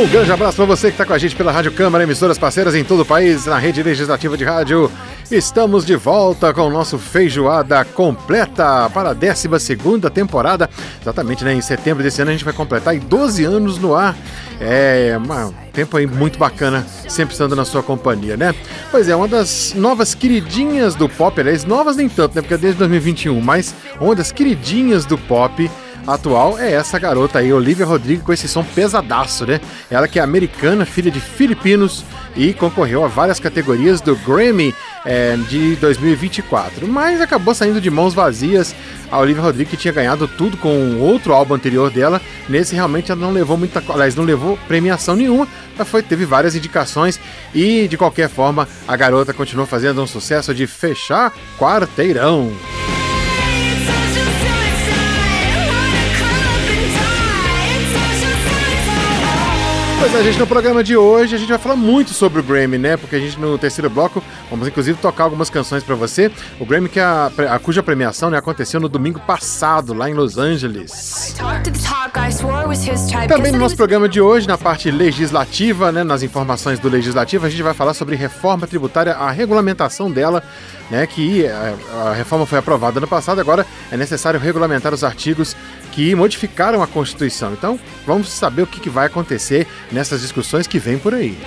Um grande abraço para você que está com a gente pela Rádio Câmara, emissoras parceiras em todo o país, na rede legislativa de rádio. Estamos de volta com o nosso Feijoada completa para a 12 temporada. Exatamente, né? Em setembro desse ano a gente vai completar 12 anos no ar. É um tempo aí muito bacana, sempre estando na sua companhia, né? Pois é, uma das novas queridinhas do pop, aliás, novas nem tanto, né? Porque é desde 2021, mas uma das queridinhas do pop atual é essa garota aí, Olivia Rodrigo, com esse som pesadaço, né? Ela que é americana, filha de filipinos e concorreu a várias categorias do Grammy é, de 2024, mas acabou saindo de mãos vazias. A Olivia Rodrigo que tinha ganhado tudo com outro álbum anterior dela, nesse realmente ela não levou muita, aliás, não levou premiação nenhuma, mas foi, teve várias indicações e de qualquer forma a garota continuou fazendo um sucesso de fechar quarteirão. Pois é, gente, no programa de hoje a gente vai falar muito sobre o Grammy, né? Porque a gente no terceiro bloco vamos inclusive tocar algumas canções para você. O Grammy que a, a, cuja premiação né, aconteceu no domingo passado lá em Los Angeles. Também no nosso programa de hoje, na parte legislativa, né, nas informações do legislativo, a gente vai falar sobre reforma tributária, a regulamentação dela, né? Que a, é, a reforma foi aprovada ano passado, agora é necessário regulamentar os artigos que modificaram a Constituição. Então, vamos saber o que, vai acontecer nessas discussões que vem por aí.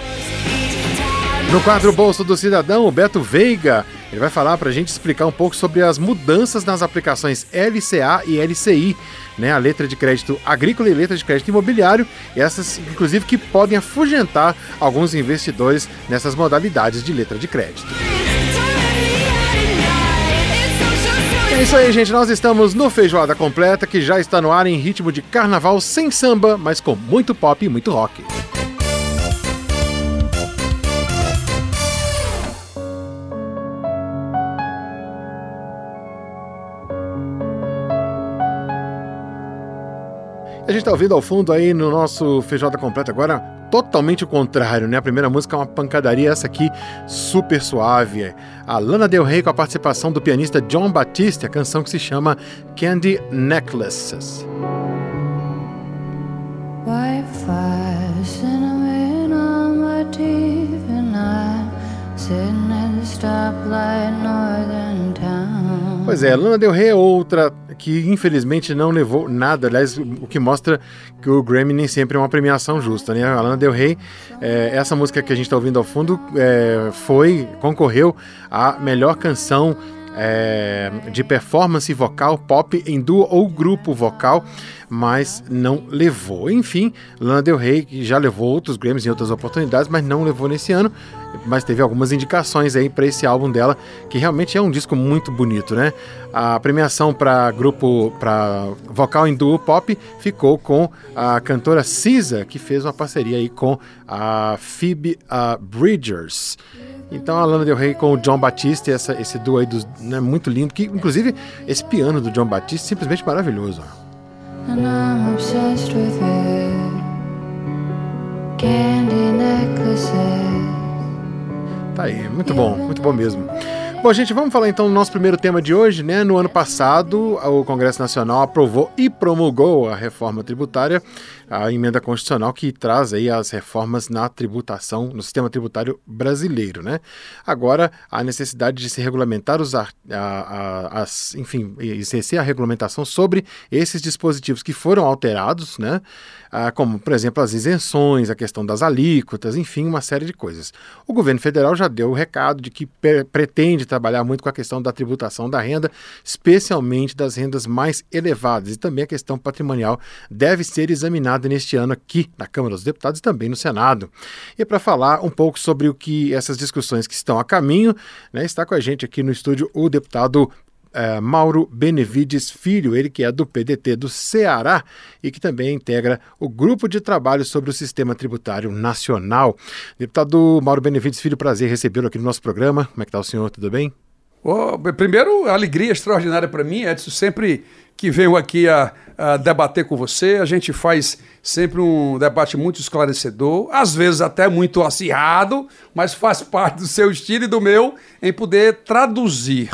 No quadro Bolso do Cidadão, o Beto Veiga ele vai falar para a gente explicar um pouco sobre as mudanças nas aplicações LCA e LCI, né, a letra de crédito agrícola e letra de crédito imobiliário, essas inclusive que podem afugentar alguns investidores nessas modalidades de letra de crédito. É isso aí, gente. Nós estamos no Feijoada Completa, que já está no ar em ritmo de carnaval sem samba, mas com muito pop e muito rock. A gente está ouvindo ao fundo aí no nosso Feijoada Completa agora totalmente o contrário, né? A primeira música é uma pancadaria, essa aqui super suave. A Lana Del Rey com a participação do pianista John Batiste, a canção que se chama Candy Necklaces. Pois é, Lana Del Rey é outra que infelizmente não levou nada, aliás, o que mostra que o Grammy nem sempre é uma premiação justa, né? A Lana Del Rey, é, essa música que a gente está ouvindo ao fundo, é, foi, concorreu à melhor canção é, de performance vocal pop em duo ou grupo vocal, mas não levou. Enfim, Lana Del Rey já levou outros Grammys em outras oportunidades, mas não levou nesse ano. Mas teve algumas indicações aí para esse álbum dela, que realmente é um disco muito bonito, né? A premiação para grupo para vocal em duo pop ficou com a cantora Cisa, que fez uma parceria aí com a Phoebe uh, Bridgers. Então a Lana Del Rey com o John Batiste, essa, esse duo aí dos, né, muito lindo, que inclusive esse piano do John Batiste simplesmente maravilhoso. Tá aí, muito bom, muito bom mesmo. Bom, gente, vamos falar então do nosso primeiro tema de hoje, né? No ano passado, o Congresso Nacional aprovou e promulgou a reforma tributária, a emenda constitucional que traz aí as reformas na tributação, no sistema tributário brasileiro, né? Agora, a necessidade de se regulamentar os, a, a, as, enfim, exercer a regulamentação sobre esses dispositivos que foram alterados, né? Ah, como, por exemplo, as isenções, a questão das alíquotas, enfim, uma série de coisas. O governo federal já deu o recado de que pretende trabalhar muito com a questão da tributação da renda, especialmente das rendas mais elevadas, e também a questão patrimonial deve ser examinada neste ano aqui na Câmara dos Deputados e também no Senado. E para falar um pouco sobre o que essas discussões que estão a caminho, né, está com a gente aqui no estúdio o deputado é, Mauro Benevides Filho, ele que é do PDT do Ceará e que também integra o grupo de trabalho sobre o sistema tributário nacional. Deputado Mauro Benevides Filho, prazer recebê-lo aqui no nosso programa. Como é que está o senhor? Tudo bem? Oh, primeiro, alegria extraordinária para mim, Edson, sempre que venho aqui a, a, debater com você, a gente faz sempre um debate muito esclarecedor, às vezes até muito acirrado, mas faz parte do seu estilo e do meu em poder traduzir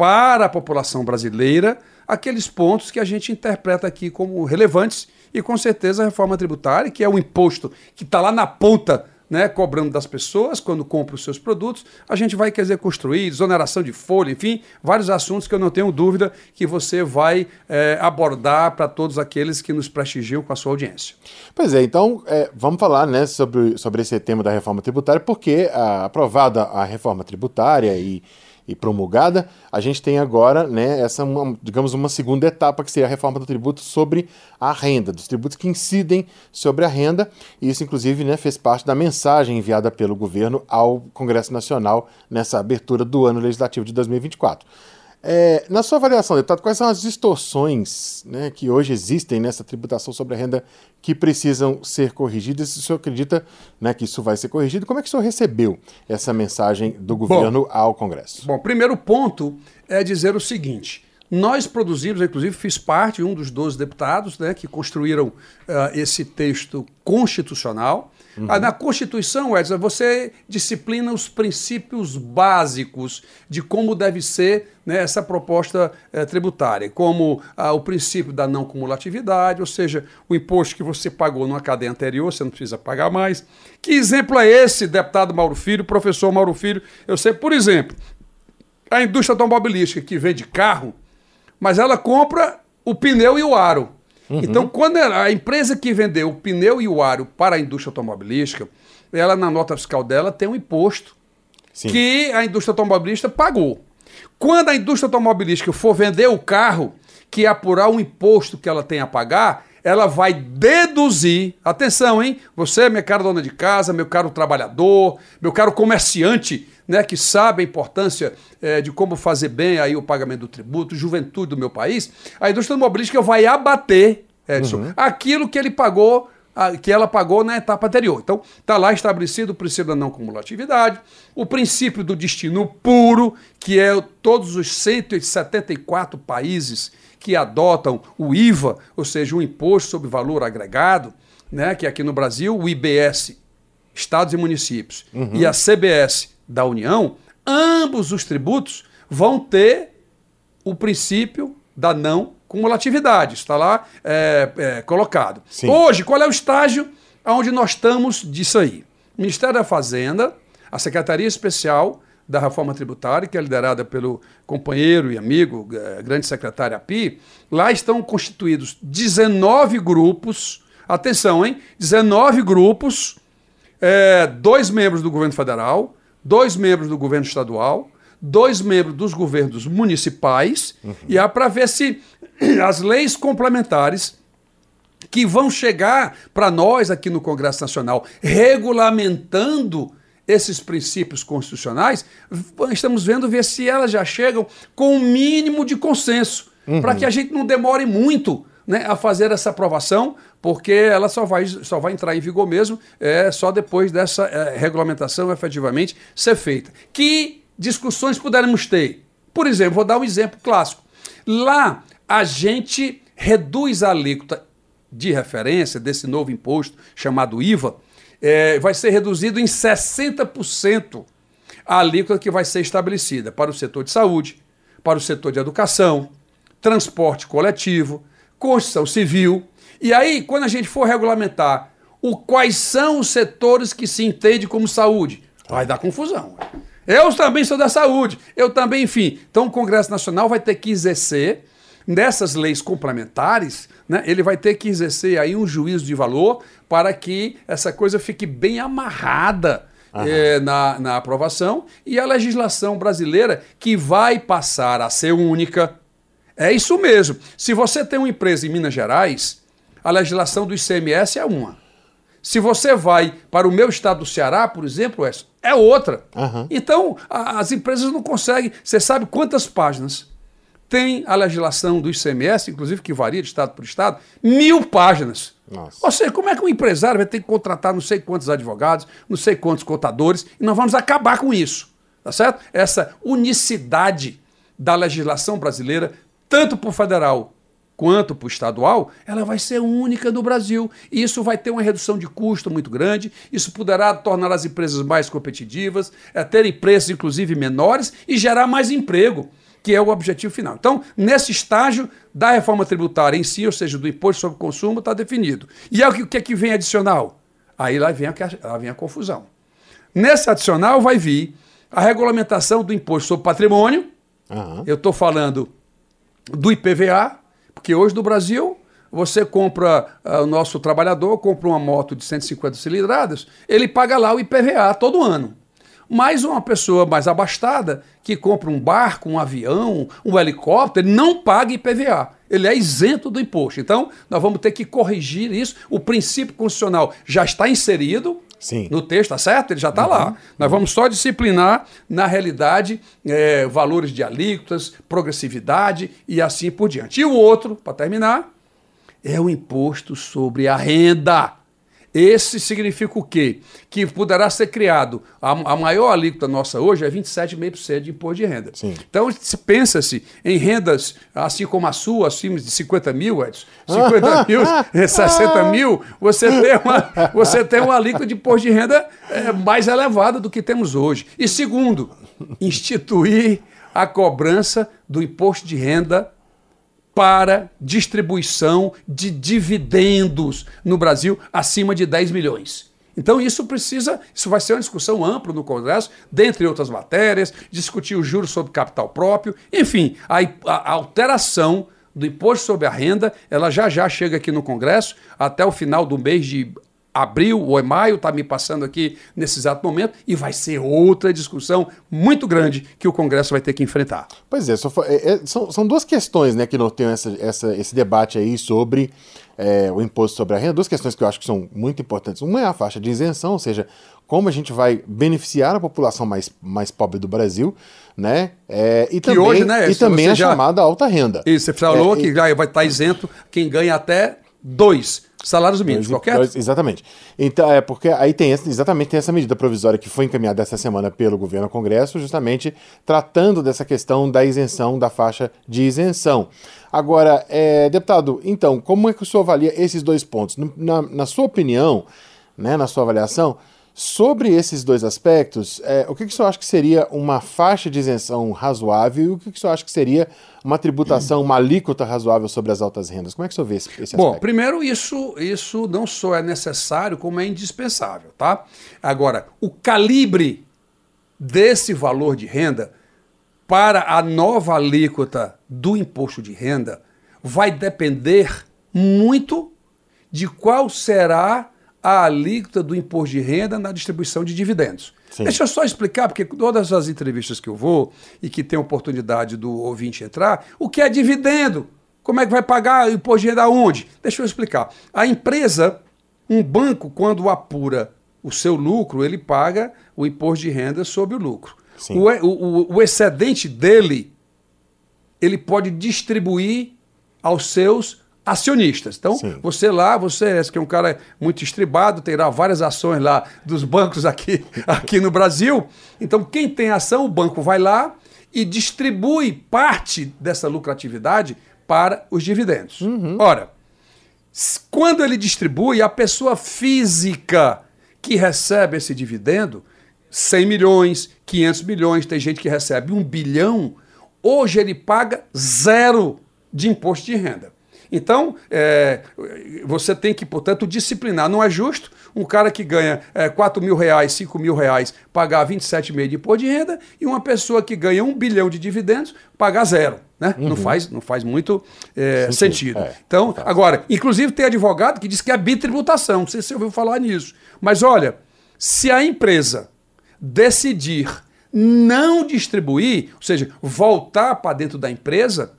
para a população brasileira aqueles pontos que a gente interpreta aqui como relevantes e com certeza a reforma tributária, que é o imposto que está lá na ponta né, cobrando das pessoas quando compra os seus produtos, a gente vai querer construir, exoneração de folha, enfim, vários assuntos que eu não tenho dúvida que você vai é, abordar para todos aqueles que nos prestigiam com a sua audiência. Pois é, então é, vamos falar né, sobre, sobre esse tema da reforma tributária, porque a, aprovada a reforma tributária e e promulgada, a gente tem agora, né, essa, uma, digamos, uma segunda etapa, que seria a reforma do tributo sobre a renda, dos tributos que incidem sobre a renda, e isso, inclusive, né, fez parte da mensagem enviada pelo governo ao Congresso Nacional nessa abertura do ano legislativo de 2024. É, na sua avaliação, deputado, quais são as distorções né, que hoje existem nessa tributação sobre a renda que precisam ser corrigidas? Se o senhor acredita né, que isso vai ser corrigido, como é que o senhor recebeu essa mensagem do governo bom, ao Congresso? Bom, primeiro ponto é dizer o seguinte. Nós produzimos, inclusive fiz parte, um dos 12 deputados né, que construíram uh, esse texto constitucional, Uhum. Na Constituição, Edson, você disciplina os princípios básicos de como deve ser né, essa proposta é, tributária, como ah, o princípio da não cumulatividade, ou seja, o imposto que você pagou numa cadeia anterior, você não precisa pagar mais. Que exemplo é esse, deputado Mauro Filho, professor Mauro Filho? Eu sei, por exemplo, a indústria automobilística que vende carro, mas ela compra o pneu e o aro. Uhum. Então, quando a empresa que vendeu o pneu e o aro para a indústria automobilística, ela na nota fiscal dela tem um imposto Sim. que a indústria automobilística pagou. Quando a indústria automobilística for vender o carro, que apurar o imposto que ela tem a pagar, ela vai deduzir, atenção, hein? Você, minha cara dona de casa, meu caro trabalhador, meu caro comerciante, né, que sabe a importância é, de como fazer bem aí o pagamento do tributo, juventude do meu país, a indústria automobilística vai abater, Edson, uhum. aquilo que ele pagou que ela pagou na etapa anterior. Então, está lá estabelecido o princípio da não cumulatividade, o princípio do destino puro, que é todos os 174 países que adotam o IVA, ou seja, o Imposto sobre Valor Agregado, né, que aqui no Brasil, o IBS, Estados e Municípios, uhum. e a CBS da União, ambos os tributos vão ter o princípio da não cumulatividade. Está lá é, é, colocado. Sim. Hoje, qual é o estágio onde nós estamos disso aí? Ministério da Fazenda, a Secretaria Especial da Reforma Tributária, que é liderada pelo companheiro e amigo, eh, grande secretário API, lá estão constituídos 19 grupos, atenção, hein? 19 grupos, é, dois membros do governo federal, dois membros do governo estadual, dois membros dos governos municipais, uhum. e há para ver se as leis complementares que vão chegar para nós aqui no Congresso Nacional, regulamentando esses princípios constitucionais, estamos vendo ver se elas já chegam com o um mínimo de consenso, uhum. para que a gente não demore muito né, a fazer essa aprovação, porque ela só vai, só vai entrar em vigor mesmo é, só depois dessa é, regulamentação efetivamente ser feita. Que discussões pudermos ter? Por exemplo, vou dar um exemplo clássico. Lá a gente reduz a alíquota de referência desse novo imposto chamado IVA é, vai ser reduzido em 60% a alíquota que vai ser estabelecida para o setor de saúde, para o setor de educação, transporte coletivo, construção civil. E aí, quando a gente for regulamentar o quais são os setores que se entende como saúde, vai dar confusão. Eu também sou da saúde, eu também, enfim. Então, o Congresso Nacional vai ter que exercer nessas leis complementares, né, ele vai ter que exercer aí um juízo de valor para que essa coisa fique bem amarrada é, na, na aprovação e a legislação brasileira que vai passar a ser única. É isso mesmo. Se você tem uma empresa em Minas Gerais, a legislação do ICMS é uma. Se você vai para o meu estado do Ceará, por exemplo, é outra. Uhum. Então, a, as empresas não conseguem. Você sabe quantas páginas tem a legislação do ICMS, inclusive que varia de estado por estado, mil páginas. Nossa. Ou seja, como é que um empresário vai ter que contratar não sei quantos advogados, não sei quantos contadores, e nós vamos acabar com isso. tá certo? Essa unicidade da legislação brasileira, tanto para o federal quanto para o estadual, ela vai ser única no Brasil. E isso vai ter uma redução de custo muito grande, isso poderá tornar as empresas mais competitivas, é, terem preços, inclusive, menores e gerar mais emprego, que é o objetivo final. Então, nesse estágio da reforma tributária em si, ou seja, do imposto sobre consumo, está definido. E é o que, o que, é que vem adicional? Aí lá vem, a, lá vem a confusão. Nesse adicional vai vir a regulamentação do imposto sobre patrimônio. Uhum. Eu estou falando do IPVA, porque hoje no Brasil, você compra, uh, o nosso trabalhador compra uma moto de 150 cilindradas, ele paga lá o IPVA todo ano. Mas uma pessoa mais abastada, que compra um barco, um avião, um helicóptero, ele não paga IPVA. Ele é isento do imposto. Então, nós vamos ter que corrigir isso. O princípio constitucional já está inserido, Sim. no texto, tá certo? Ele já está uhum. lá. Nós vamos só disciplinar, na realidade, é, valores de alíquotas, progressividade e assim por diante. E o outro, para terminar, é o imposto sobre a renda. Esse significa o quê? Que poderá ser criado, a, a maior alíquota nossa hoje é 27,5% de imposto de renda. Sim. Então, pensa-se em rendas, assim como a sua, acima de 50 mil, Edson, 50 mil, 60 mil, você tem uma, você tem uma alíquota de imposto de renda é, mais elevada do que temos hoje. E segundo, instituir a cobrança do imposto de renda para distribuição de dividendos no Brasil acima de 10 milhões. Então isso precisa, isso vai ser uma discussão ampla no Congresso, dentre outras matérias, discutir o juros sobre capital próprio, enfim, a, a alteração do imposto sobre a renda, ela já já chega aqui no Congresso, até o final do mês de abril ou é maio, está me passando aqui nesse exato momento, e vai ser outra discussão muito grande que o Congresso vai ter que enfrentar. Pois é, for, é, é são, são, duas questões né, que tem essa, essa, esse debate aí sobre é, o imposto sobre a renda, duas questões que eu acho que são muito importantes. Uma é a faixa de isenção, ou seja, como a gente vai beneficiar a população mais, mais pobre do Brasil, né? É, e, também, hoje, né, e também a já... chamada alta renda. Isso, você falou é, que e... vai estar isento quem ganha até dois Salários mínimos, qualquer? Exatamente. Então, é porque aí tem exatamente tem essa medida provisória que foi encaminhada essa semana pelo governo ao Congresso, justamente tratando dessa questão da isenção, da faixa de isenção. Agora, é, deputado, então, como é que o senhor avalia esses dois pontos? Na, na sua opinião, né, na sua avaliação, Sobre esses dois aspectos, é, o que, que o senhor acha que seria uma faixa de isenção razoável e o que, que o senhor acha que seria uma tributação, uma alíquota razoável sobre as altas rendas? Como é que o senhor vê esse, esse Bom, aspecto? primeiro, isso, isso não só é necessário, como é indispensável, tá? Agora, o calibre desse valor de renda para a nova alíquota do imposto de renda vai depender muito de qual será a alíquota do imposto de renda na distribuição de dividendos. Sim. Deixa eu só explicar, porque todas as entrevistas que eu vou e que tem oportunidade do ouvinte entrar, o que é dividendo? Como é que vai pagar o imposto de renda aonde? Deixa eu explicar. A empresa, um banco, quando apura o seu lucro, ele paga o imposto de renda sobre o lucro. O, o, o excedente dele, ele pode distribuir aos seus acionistas. Então, Sim. você lá, você que é um cara muito estribado, terá várias ações lá dos bancos aqui, aqui no Brasil. Então, quem tem ação, o banco vai lá e distribui parte dessa lucratividade para os dividendos. Uhum. Ora, quando ele distribui, a pessoa física que recebe esse dividendo, 100 milhões, 500 milhões, tem gente que recebe um bilhão, hoje ele paga zero de imposto de renda. Então, é, você tem que, portanto, disciplinar. Não é justo um cara que ganha é, 4 mil reais, 5 mil reais, pagar 27,5 de imposto de renda e uma pessoa que ganha um bilhão de dividendos pagar zero. Né? Uhum. Não, faz, não faz muito é, sentido. É, então, agora, inclusive tem advogado que diz que é bitributação. Não sei se você ouviu falar nisso. Mas olha, se a empresa decidir não distribuir, ou seja, voltar para dentro da empresa,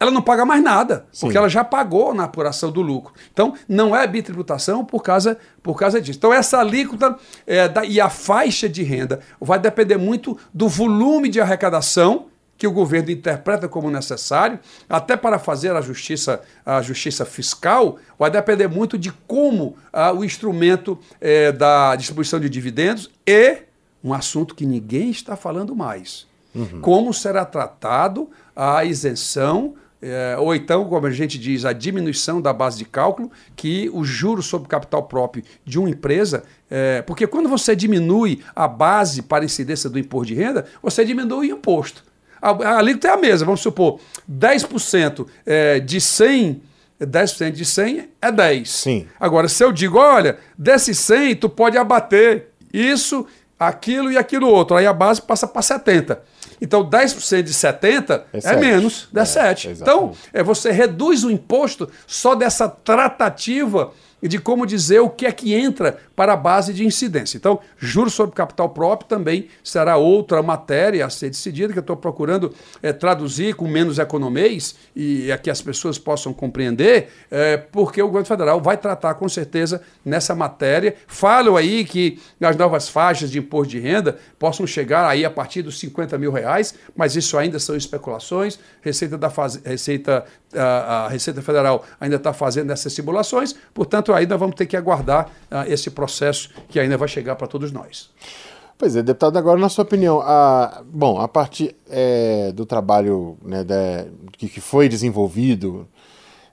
ela não paga mais nada, Sim. porque ela já pagou na apuração do lucro. Então, não é bitributação por causa, por causa disso. Então, essa alíquota é, da, e a faixa de renda vai depender muito do volume de arrecadação que o governo interpreta como necessário, até para fazer a justiça, a justiça fiscal, vai depender muito de como ah, o instrumento é, da distribuição de dividendos e um assunto que ninguém está falando mais. Uhum. Como será tratado a isenção é, ou então, como a gente diz, a diminuição da base de cálculo, que o juro sobre capital próprio de uma empresa, é, porque quando você diminui a base para incidência do imposto de renda, você diminui o imposto. A, a alíquota é a mesma, vamos supor, 10% é, de 100 10% de 100 é 10. Sim. Agora, se eu digo, olha, desse 100, tu pode abater isso, aquilo e aquilo outro, aí a base passa para 70. Então, 10% de 70 é, é menos, dá é, 7. Então, é, você reduz o imposto só dessa tratativa e de como dizer o que é que entra para a base de incidência. Então, juros sobre capital próprio também será outra matéria a ser decidida, que eu estou procurando é, traduzir com menos economês e é que as pessoas possam compreender, é, porque o governo federal vai tratar com certeza nessa matéria. Falam aí que as novas faixas de imposto de renda possam chegar aí a partir dos 50 mil reais, mas isso ainda são especulações. Receita da. Receita, a, Receita Federal ainda está fazendo essas simulações, portanto, ainda vamos ter que aguardar uh, esse processo que ainda vai chegar para todos nós. Pois é, deputado, agora na sua opinião, a, bom, a partir é, do trabalho né, que, que, foi desenvolvido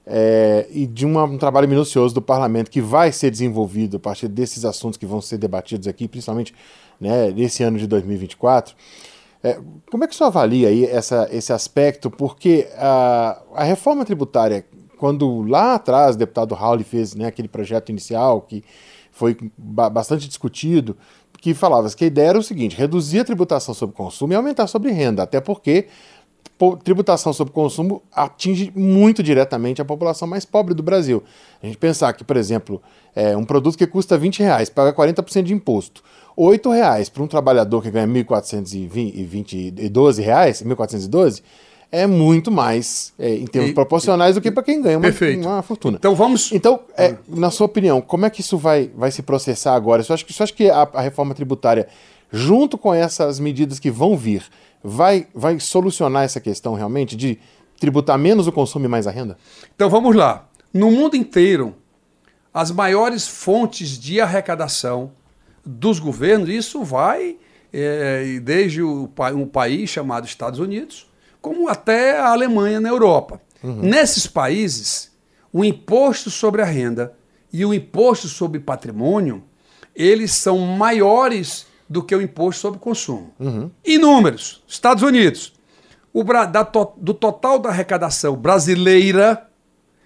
é, e de uma, um trabalho minucioso do parlamento que vai ser desenvolvido a partir desses assuntos que vão ser debatidos aqui, principalmente né, nesse ano de 2024, é, como é que o senhor avalia aí essa, esse aspecto? Porque a, a reforma tributária, quando lá atrás o deputado Raul fez né, aquele projeto inicial que foi bastante discutido, que falava que a ideia era o seguinte: reduzir a tributação sobre consumo e aumentar sobre renda, até porque tributação sobre consumo atinge muito diretamente a população mais pobre do Brasil. A gente pensar que, por exemplo, é, um produto que custa 20 reais paga 40% de imposto. 8 reais para um trabalhador que ganha 1.412 reais, 1.412, é muito mais é, em termos e, proporcionais do que para quem ganha uma, uma, fortuna. Então vamos. Então, é, na sua opinião, como é que isso vai, vai se processar agora? Você acha que, você acha que a, a, reforma tributária, junto com essas medidas que vão vir, vai, vai solucionar essa questão realmente de tributar menos o consumo e mais a renda? Então vamos lá. No mundo inteiro, as maiores fontes de arrecadação dos governos, isso vai é, desde o, um país chamado Estados Unidos como até a Alemanha na Europa. Uhum. Nesses países, o imposto sobre a renda e o imposto sobre patrimônio, eles são maiores do que o imposto sobre consumo. Uhum. Em números, Estados Unidos, o, da, do total da arrecadação brasileira,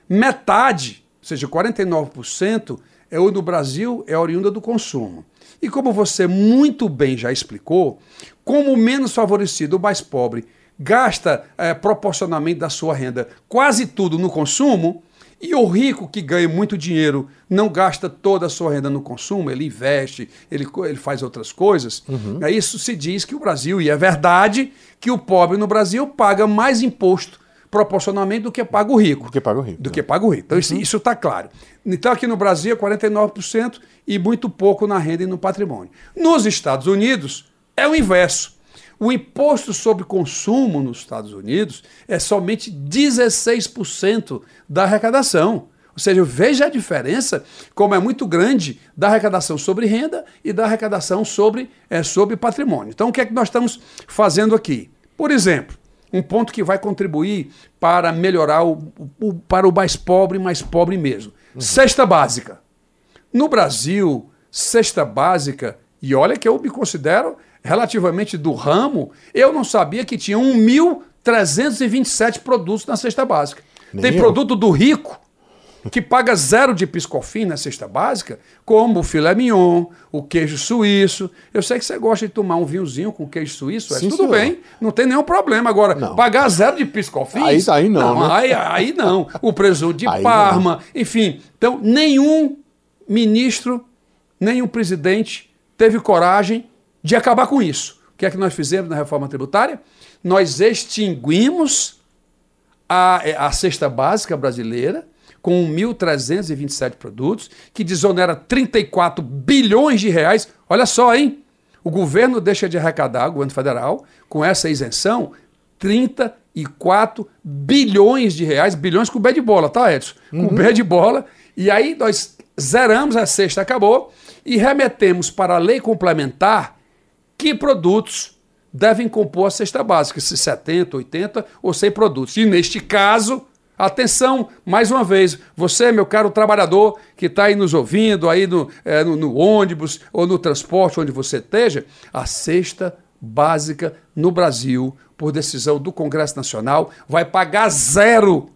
metade, ou seja, 49%, é o do Brasil é oriunda do consumo. E como você muito bem já explicou, como o menos favorecido, o mais pobre, gasta é, proporcionalmente da sua renda quase tudo no consumo, e o rico que ganha muito dinheiro não gasta toda a sua renda no consumo, ele investe, ele, ele faz outras coisas. Uhum. Isso se diz que o Brasil, e é verdade, que o pobre no Brasil paga mais imposto proporcionalmente do que paga o rico. Do que paga o rico. Do né? que paga o rico. Então uhum. isso está claro. Então aqui no Brasil é 49% e muito pouco na renda e no patrimônio. Nos Estados Unidos é o inverso. O imposto sobre consumo nos Estados Unidos é somente 16% da arrecadação. Ou seja, veja a diferença, como é muito grande da arrecadação sobre renda e da arrecadação sobre, é, sobre patrimônio. Então, o que é que nós estamos fazendo aqui? Por exemplo, um ponto que vai contribuir para melhorar o, o para o mais pobre, mais pobre mesmo. Uhum. Cesta básica. No Brasil, cesta básica, e olha que eu me considero relativamente do ramo, eu não sabia que tinha 1.327 produtos na cesta básica. Nem Tem eu. produto do rico que paga zero de piscofim na cesta básica, como o filé mignon, o queijo suíço. Eu sei que você gosta de tomar um vinhozinho com queijo suíço, Sim, tudo senhor. bem, não tem nenhum problema. Agora, não. pagar zero de piscofins... Aí, aí não, não né? aí, aí não. O presunto de aí Parma, não. enfim. Então, nenhum ministro, nenhum presidente teve coragem de acabar com isso. O que é que nós fizemos na reforma tributária? Nós extinguimos a, a cesta básica brasileira com 1.327 produtos, que desonera 34 bilhões de reais. Olha só, hein? O governo deixa de arrecadar, o governo federal, com essa isenção, 34 bilhões de reais, bilhões com B de bola, tá, Edson? Com uhum. B de bola. E aí nós zeramos, a cesta acabou, e remetemos para a lei complementar que produtos devem compor a cesta básica, se 70, 80 ou 100 produtos. E neste caso, atenção, mais uma vez, você, meu caro trabalhador, que está aí nos ouvindo, aí no, é, no, no ônibus ou no transporte, onde você esteja, a cesta básica no Brasil, por decisão do Congresso Nacional, vai pagar zero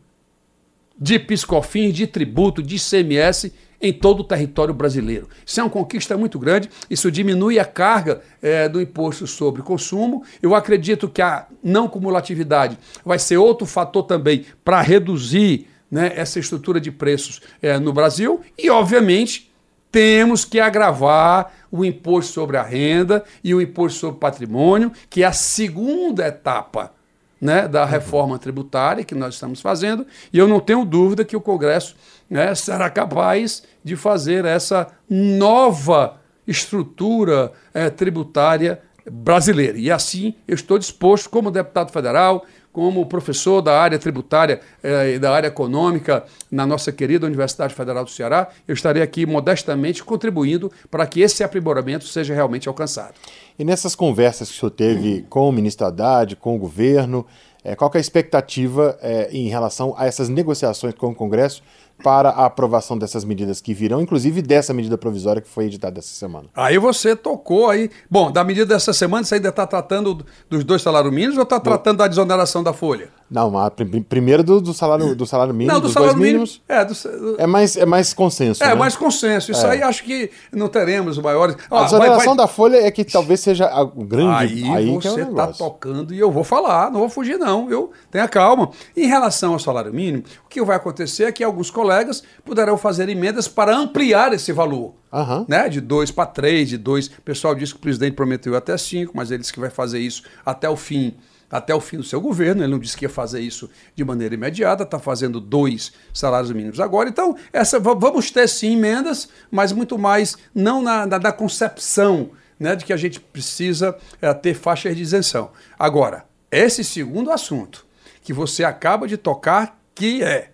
de piscofins, de tributo, de ICMS em todo o território brasileiro. Isso é uma conquista muito grande, isso diminui a carga é, do imposto sobre consumo. Eu acredito que a não cumulatividade vai ser outro fator também para reduzir né, essa estrutura de preços é, no Brasil e, obviamente, temos que agravar o imposto sobre a renda e o imposto sobre o patrimônio, que é a segunda etapa né, da reforma tributária que nós estamos fazendo, e eu não tenho dúvida que o Congresso né, será capaz de fazer essa nova estrutura é, tributária brasileira. E assim eu estou disposto, como deputado federal, como professor da área tributária eh, e da área econômica na nossa querida Universidade Federal do Ceará, eu estarei aqui modestamente contribuindo para que esse aprimoramento seja realmente alcançado. E nessas conversas que o senhor teve com o ministro Haddad, com o governo, é, qual é a expectativa é, em relação a essas negociações com o Congresso para a aprovação dessas medidas que virão, inclusive dessa medida provisória que foi editada essa semana. Aí você tocou aí. Bom, da medida dessa semana, você ainda está tratando dos dois salários mínimos ou está tratando da desoneração da folha? Não, a, primeiro do, do, salário, do salário mínimo, não, do dos salário dois mínimos. É, do, do... é, mais, é mais consenso. É, né? mais consenso. Isso é. aí acho que não teremos maiores. Ah, a desoneração vai, vai... da folha é que talvez seja o grande. Aí, aí você está é tocando e eu vou falar, não vou fugir, não. Eu tenha calma. Em relação ao salário mínimo, o que vai acontecer é que alguns colegas puderão fazer emendas para ampliar esse valor. Uhum. Né? De 2 para 3, de 2. O pessoal disse que o presidente prometeu até 5, mas ele disse que vai fazer isso até o fim até o fim do seu governo. Ele não disse que ia fazer isso de maneira imediata, está fazendo dois salários mínimos agora. Então, essa, vamos ter sim emendas, mas muito mais não na, na, na concepção né, de que a gente precisa é, ter faixas de isenção. Agora, esse segundo assunto que você acaba de tocar, que é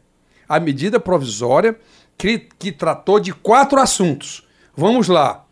a medida provisória que, que tratou de quatro assuntos. Vamos lá.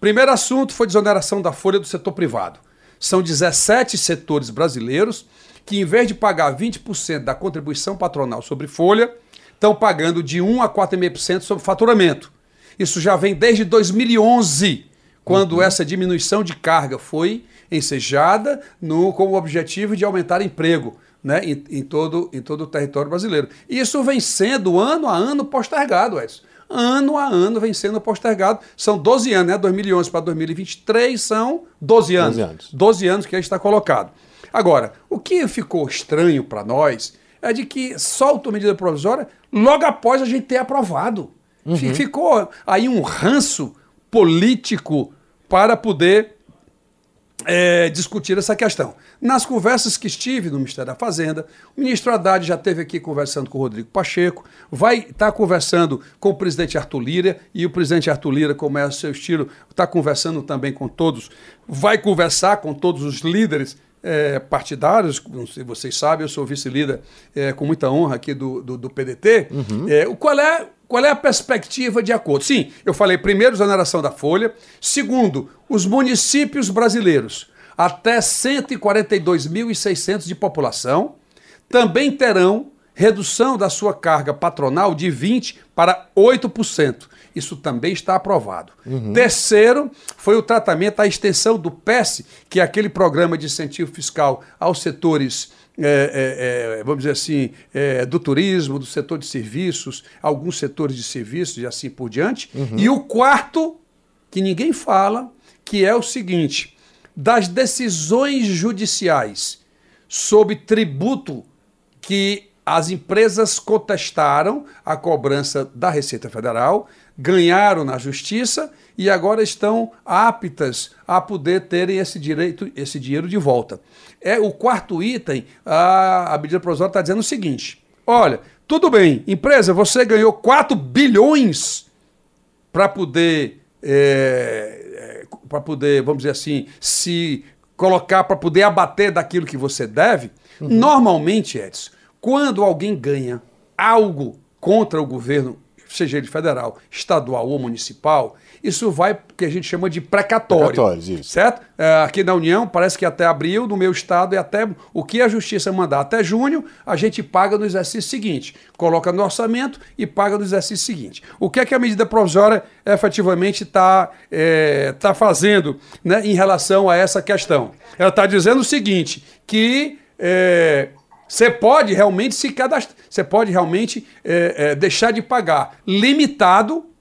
Primeiro assunto foi desoneração da folha do setor privado. São 17 setores brasileiros que, em vez de pagar 20% da contribuição patronal sobre folha, estão pagando de 1 a 4,5% sobre faturamento. Isso já vem desde 2011, quando uhum. essa diminuição de carga foi ensejada no, com o objetivo de aumentar emprego né, em, em, todo, em todo o território brasileiro. E isso vem sendo ano a ano postergado, Edson ano a ano vem sendo postergado. São 12 anos, né? 2011 para 2023 são 12 anos. 12 anos. 12 anos que está colocado. Agora, o que ficou estranho para nós é de que solta a medida provisória logo após a gente ter aprovado. Uhum. Ficou aí um ranço político para poder é, discutir essa questão. Nas conversas que estive no Ministério da Fazenda, o ministro Haddad já esteve aqui conversando com o Rodrigo Pacheco, vai estar tá conversando com o presidente Arthur Lira, e o presidente Arthur Lira, como é o seu estilo, está conversando também com todos, vai conversar com todos os líderes é, partidários, não sei, vocês sabem, eu sou vice-líder é, com muita honra aqui do, do, do PDT. Uhum. É, qual, é, qual é a perspectiva de acordo? Sim, eu falei primeiro, exoneração da folha. Segundo, os municípios brasileiros até 142.600 de população também terão redução da sua carga patronal de 20% para 8%. Isso também está aprovado. Uhum. Terceiro, foi o tratamento, a extensão do PES, que é aquele programa de incentivo fiscal aos setores. É, é, vamos dizer assim, é, do turismo, do setor de serviços, alguns setores de serviços e assim por diante. Uhum. E o quarto, que ninguém fala, que é o seguinte: das decisões judiciais sobre tributo que as empresas contestaram a cobrança da Receita Federal, ganharam na justiça e agora estão aptas a poder terem esse direito, esse dinheiro de volta. É o quarto item, a, a medida provisória está dizendo o seguinte: olha, tudo bem, empresa, você ganhou 4 bilhões para poder. É para poder, vamos dizer assim, se colocar para poder abater daquilo que você deve. Uhum. Normalmente, Edson, quando alguém ganha algo contra o governo seja ele federal, estadual ou municipal, isso vai que a gente chama de precatório. Precatórios, isso. Certo? É, aqui na União, parece que até abril, no meu estado, é até o que a Justiça mandar até junho, a gente paga no exercício seguinte. Coloca no orçamento e paga no exercício seguinte. O que é que a medida provisória efetivamente está é, tá fazendo né, em relação a essa questão? Ela está dizendo o seguinte, que é, você pode realmente se cadastrar, você pode realmente é, é, deixar de pagar limitado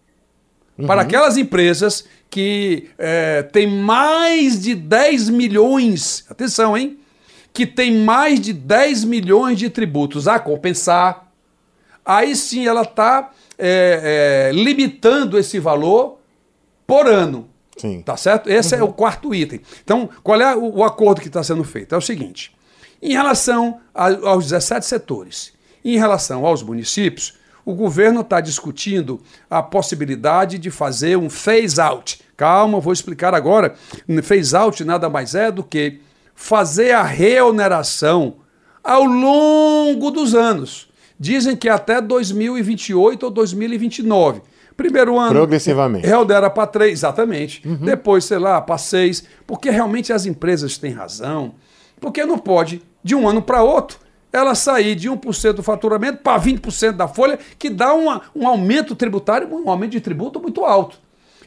uhum. para aquelas empresas que é, têm mais de 10 milhões, atenção, hein? Que tem mais de 10 milhões de tributos a compensar. Aí sim ela está é, é, limitando esse valor por ano. Sim. Tá certo? Esse uhum. é o quarto item. Então, qual é o, o acordo que está sendo feito? É o seguinte: em relação a, aos 17 setores, em relação aos municípios, o governo está discutindo a possibilidade de fazer um phase-out. Calma, vou explicar agora. Phase-out nada mais é do que fazer a reoneração ao longo dos anos. Dizem que até 2028 ou 2029. Primeiro ano. Progressivamente. Reonera para três, exatamente. Uhum. Depois, sei lá, para seis. Porque realmente as empresas têm razão. Porque não pode de um ano para outro, ela sair de 1% do faturamento para 20% da folha, que dá uma, um aumento tributário, um aumento de tributo muito alto.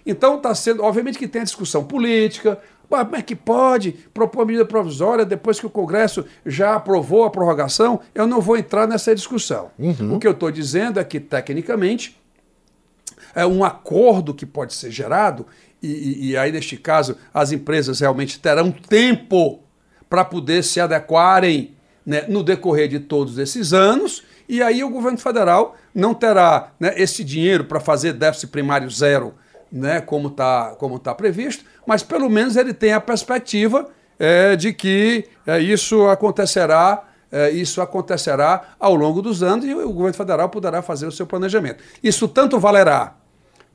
Então está sendo, obviamente que tem a discussão política, como é que pode propor medida provisória depois que o Congresso já aprovou a prorrogação? Eu não vou entrar nessa discussão. Uhum. O que eu estou dizendo é que, tecnicamente, é um acordo que pode ser gerado, e, e, e aí, neste caso, as empresas realmente terão tempo para poder se adequarem né, no decorrer de todos esses anos, e aí o governo federal não terá né, esse dinheiro para fazer déficit primário zero, né, como está como tá previsto, mas pelo menos ele tem a perspectiva é, de que é, isso acontecerá. É, isso acontecerá ao longo dos anos e o governo federal poderá fazer o seu planejamento. Isso tanto valerá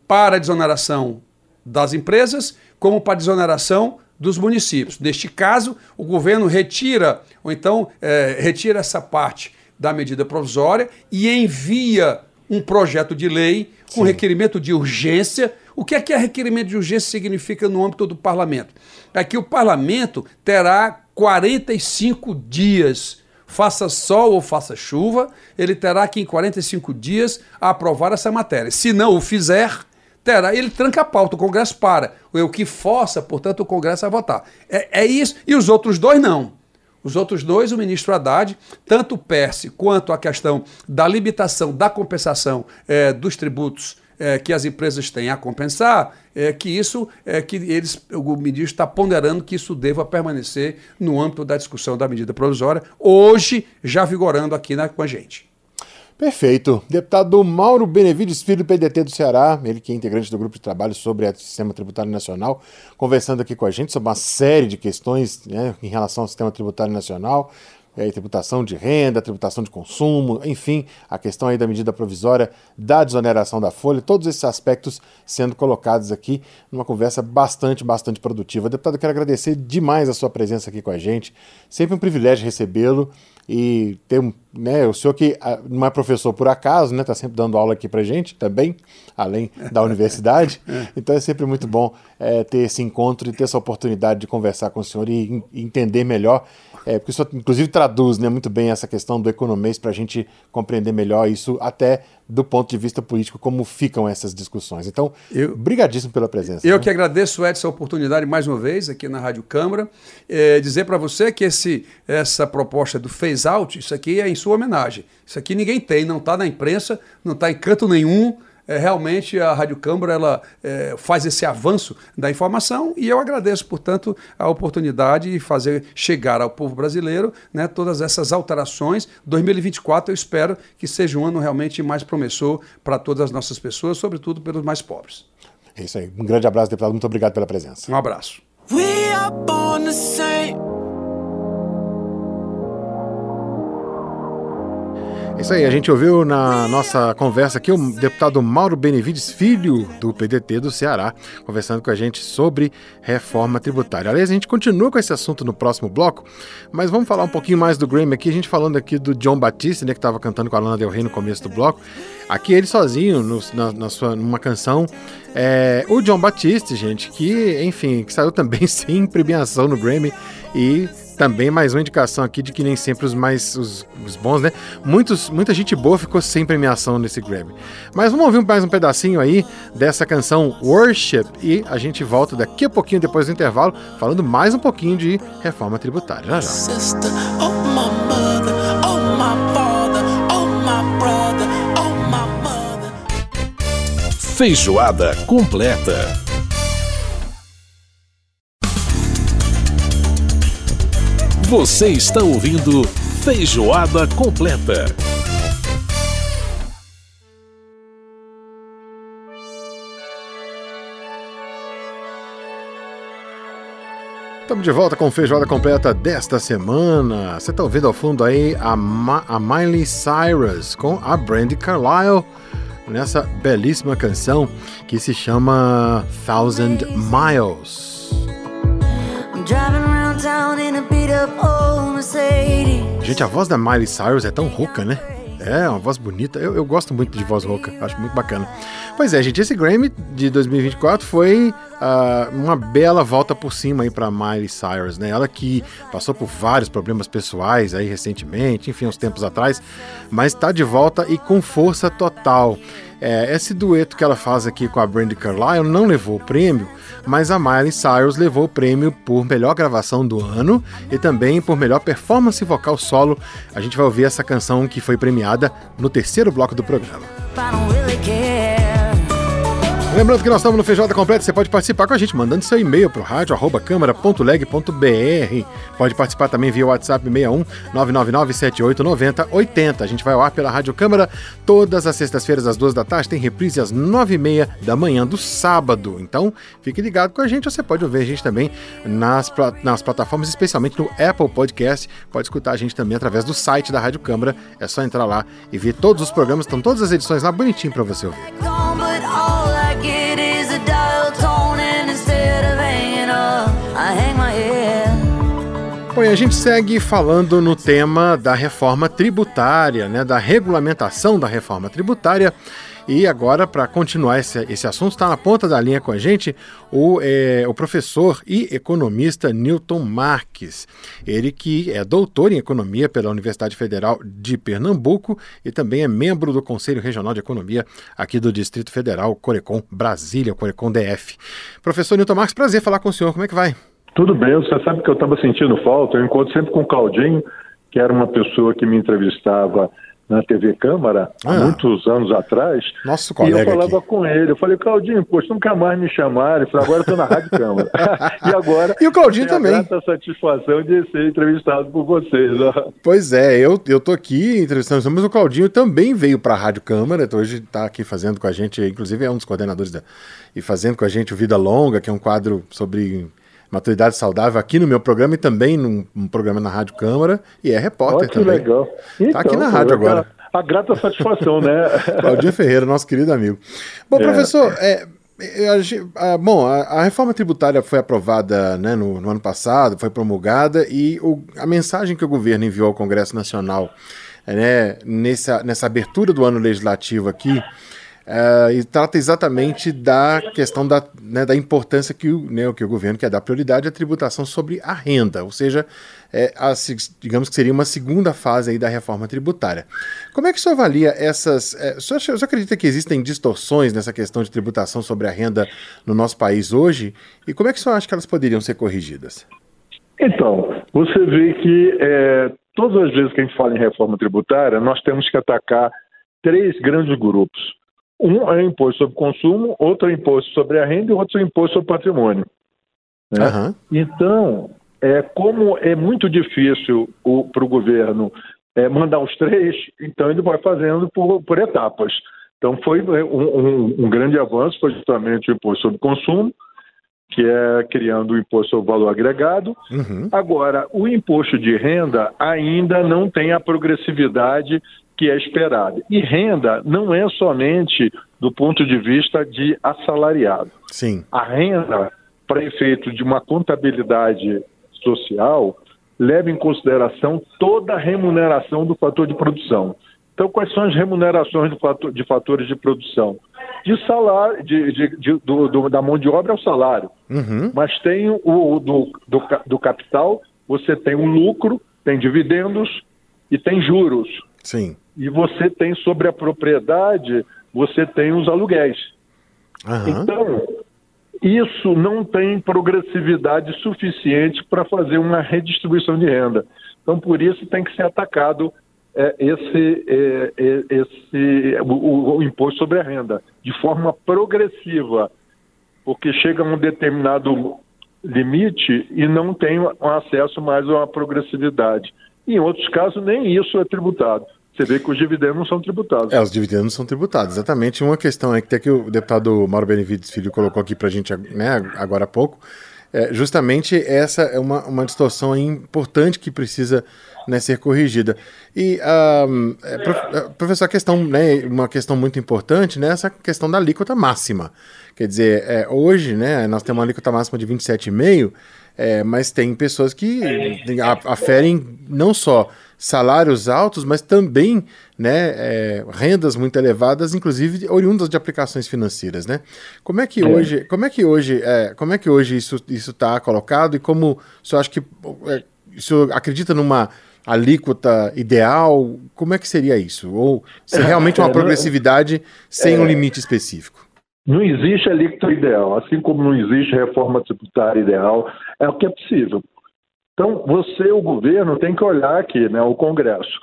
para a desoneração das empresas, como para a desoneração dos municípios. Neste caso, o governo retira, ou então é, retira essa parte da medida provisória e envia um projeto de lei com Sim. requerimento de urgência. O que é que é requerimento de urgência significa no âmbito do parlamento? É que o parlamento terá 45 dias faça sol ou faça chuva, ele terá que em 45 dias aprovar essa matéria. Se não o fizer, terá, ele tranca a pauta, o Congresso para. O que força, portanto, o Congresso a votar. É, é isso. E os outros dois não. Os outros dois, o ministro Haddad, tanto o PERSE quanto a questão da limitação da compensação é, dos tributos é, que as empresas têm a compensar, é que isso é que eles, o ministro está ponderando que isso deva permanecer no âmbito da discussão da medida provisória, hoje já vigorando aqui na, com a gente. Perfeito. Deputado Mauro Benevides Filho, PDT do Ceará, ele que é integrante do grupo de trabalho sobre o sistema tributário nacional, conversando aqui com a gente sobre uma série de questões né, em relação ao sistema tributário nacional, é, tributação de renda, tributação de consumo, enfim, a questão aí da medida provisória da desoneração da folha, todos esses aspectos sendo colocados aqui numa conversa bastante, bastante produtiva. Deputado, quero agradecer demais a sua presença aqui com a gente. Sempre um privilégio recebê-lo e ter né, o senhor que ah, não é professor por acaso, né, está sempre dando aula aqui para gente também, além da universidade, então é sempre muito bom é, ter esse encontro e ter essa oportunidade de conversar com o senhor e entender melhor, é, porque o senhor inclusive traduz né, muito bem essa questão do economês para a gente compreender melhor isso até do ponto de vista político, como ficam essas discussões. Então, eu, brigadíssimo pela presença. Eu né? que agradeço, Edson, a oportunidade mais uma vez aqui na Rádio Câmara, é, dizer para você que esse, essa proposta do phase-out, isso aqui é em sua homenagem. Isso aqui ninguém tem, não está na imprensa, não está em canto nenhum, é, realmente a Rádio Câmara ela, é, faz esse avanço da informação e eu agradeço, portanto, a oportunidade de fazer chegar ao povo brasileiro né, todas essas alterações. 2024 eu espero que seja um ano realmente mais promissor para todas as nossas pessoas, sobretudo pelos mais pobres. É isso aí. Um grande abraço, deputado. Muito obrigado pela presença. Um abraço. Isso aí, a gente ouviu na nossa conversa aqui o deputado Mauro Benevides, filho do PDT do Ceará, conversando com a gente sobre reforma tributária. Aliás, a gente continua com esse assunto no próximo bloco, mas vamos falar um pouquinho mais do Grammy aqui, a gente falando aqui do John Batiste, né, que estava cantando com a Lana Del Rey no começo do bloco. Aqui ele sozinho, no, na, na, sua, numa canção. É, o John Batiste, gente, que, enfim, que saiu também sem premiação no Grammy e também mais uma indicação aqui de que nem sempre os mais os, os, bons, né? Muitos, muita gente boa ficou sem premiação nesse Grammy. Mas vamos ouvir mais um pedacinho aí dessa canção Worship e a gente volta daqui a pouquinho depois do intervalo falando mais um pouquinho de reforma tributária. Já já. Sister, oh mother, oh father, oh oh Feijoada completa. Você está ouvindo Feijoada Completa. Estamos de volta com Feijoada Completa desta semana. Você está ouvindo ao fundo aí a, Ma a Miley Cyrus com a Brandy Carlisle nessa belíssima canção que se chama Thousand Miles. I'm Gente, a voz da Miley Cyrus é tão rouca, né? É, uma voz bonita. Eu, eu gosto muito de voz rouca, acho muito bacana. Pois é, gente, esse Grammy de 2024 foi uh, uma bela volta por cima aí para Miley Cyrus, né? Ela que passou por vários problemas pessoais aí recentemente, enfim, uns tempos atrás, mas está de volta e com força total. É, esse dueto que ela faz aqui com a Brandy Carlyle não levou o prêmio, mas a Miley Cyrus levou o prêmio por melhor gravação do ano e também por melhor performance vocal solo. A gente vai ouvir essa canção que foi premiada no terceiro bloco do programa. Lembrando que nós estamos no Feijoada Completa, você pode participar com a gente mandando seu e-mail para o rádio câmara.leg.br. Pode participar também via WhatsApp 61 999 7890 80. A gente vai ao ar pela Rádio Câmara todas as sextas-feiras às duas da tarde, tem reprise às nove e meia da manhã do sábado. Então, fique ligado com a gente, você pode ouvir a gente também nas, nas plataformas, especialmente no Apple Podcast. Pode escutar a gente também através do site da Rádio Câmara. É só entrar lá e ver todos os programas, estão todas as edições lá bonitinho para você ouvir. Bom, e a gente segue falando no tema da reforma tributária, né, da regulamentação da reforma tributária. E agora, para continuar esse, esse assunto, está na ponta da linha com a gente o, é, o professor e economista Newton Marques. Ele que é doutor em economia pela Universidade Federal de Pernambuco e também é membro do Conselho Regional de Economia aqui do Distrito Federal, Corecon Brasília, Corecon DF. Professor Newton Marques, prazer falar com o senhor. Como é que vai? Tudo bem, você sabe que eu estava sentindo falta. Eu encontro sempre com o Claudinho, que era uma pessoa que me entrevistava na TV Câmara, ah, muitos anos atrás. Nosso colega. E eu falava aqui. com ele. Eu falei, Claudinho, poxa, nunca mais me chamaram. Ele falou, agora eu estou na Rádio Câmara. e agora. E o Claudinho também. a satisfação de ser entrevistado por vocês. Pois é, eu, tô aqui entrevistando, mas o Claudinho também veio para a Rádio Câmara. Então hoje está aqui fazendo com a gente, inclusive é um dos coordenadores da. E fazendo com a gente o Vida Longa, que é um quadro sobre Maturidade Saudável aqui no meu programa e também num, num programa na Rádio Câmara e é repórter oh, também. legal. Então, tá aqui na rádio agora. A grata satisfação, né? Claudinho Ferreira, nosso querido amigo. Bom, é. professor, é, a, a, bom, a, a, reforma tributária foi aprovada né, no, no, ano passado, foi promulgada e o, a mensagem que o governo enviou ao Congresso Nacional né, nessa, nessa abertura do ano legislativo aqui Uh, e trata exatamente da questão da, né, da importância que o, né, que o governo quer dar prioridade à tributação sobre a renda, ou seja, é, a, digamos que seria uma segunda fase da reforma tributária. Como é que o senhor avalia essas. É, o, senhor, o senhor acredita que existem distorções nessa questão de tributação sobre a renda no nosso país hoje? E como é que o senhor acha que elas poderiam ser corrigidas? Então, você vê que é, todas as vezes que a gente fala em reforma tributária, nós temos que atacar três grandes grupos. Um é imposto sobre consumo, outro é imposto sobre a renda e outro é imposto sobre patrimônio. Né? Uhum. Então, é, como é muito difícil para o governo é, mandar os três, então ele vai fazendo por, por etapas. Então, foi um, um, um, grande avanço, foi justamente o imposto sobre consumo, que é criando o imposto sobre valor agregado. Uhum. Agora, o imposto de renda ainda não tem a progressividade que é esperada. E renda não é somente do ponto de vista de assalariado. Sim. A renda, para efeito de uma contabilidade social, leva em consideração toda a remuneração do fator de produção. Então, quais são as remunerações fator, de fatores de produção? De salário, de, de, de do, do, da mão de obra é o salário. Uhum. Mas tem o do, do, do capital, você tem o lucro, tem dividendos e tem juros. Sim. E você tem sobre a propriedade, você tem os aluguéis. Uhum. Então, isso não tem progressividade suficiente para fazer uma redistribuição de renda. Então, por isso tem que ser atacado é, esse, é, é, esse o, o, imposto sobre a renda de forma progressiva, porque chega a um determinado limite e não tem acesso mais a uma progressividade. Em outros casos, nem isso é tributado. Você vê que os dividendos não são tributados. É, os dividendos não são tributados. Exatamente. Uma questão é que, que o deputado Mauro Benevides Filho colocou aqui para a gente né, agora há pouco, é, justamente essa é uma, uma distorção importante que precisa né, ser corrigida. E, um, é, é, professor, a questão, né, uma questão muito importante, né, essa questão da alíquota máxima. Quer dizer, é, hoje, né, nós temos uma alíquota máxima de 27,5%, é, mas tem pessoas que aferem não só salários altos, mas também né, é, rendas muito elevadas, inclusive oriundas de aplicações financeiras, né? Como é que é. hoje, como é que hoje, é, como é que hoje isso isso está colocado e como o senhor acha que é, o senhor acredita numa alíquota ideal? Como é que seria isso? Ou se realmente uma é, progressividade sem um limite específico? Não existe alíquota ideal, assim como não existe reforma tributária ideal, é o que é possível. Então, você, o governo, tem que olhar aqui, né, o Congresso.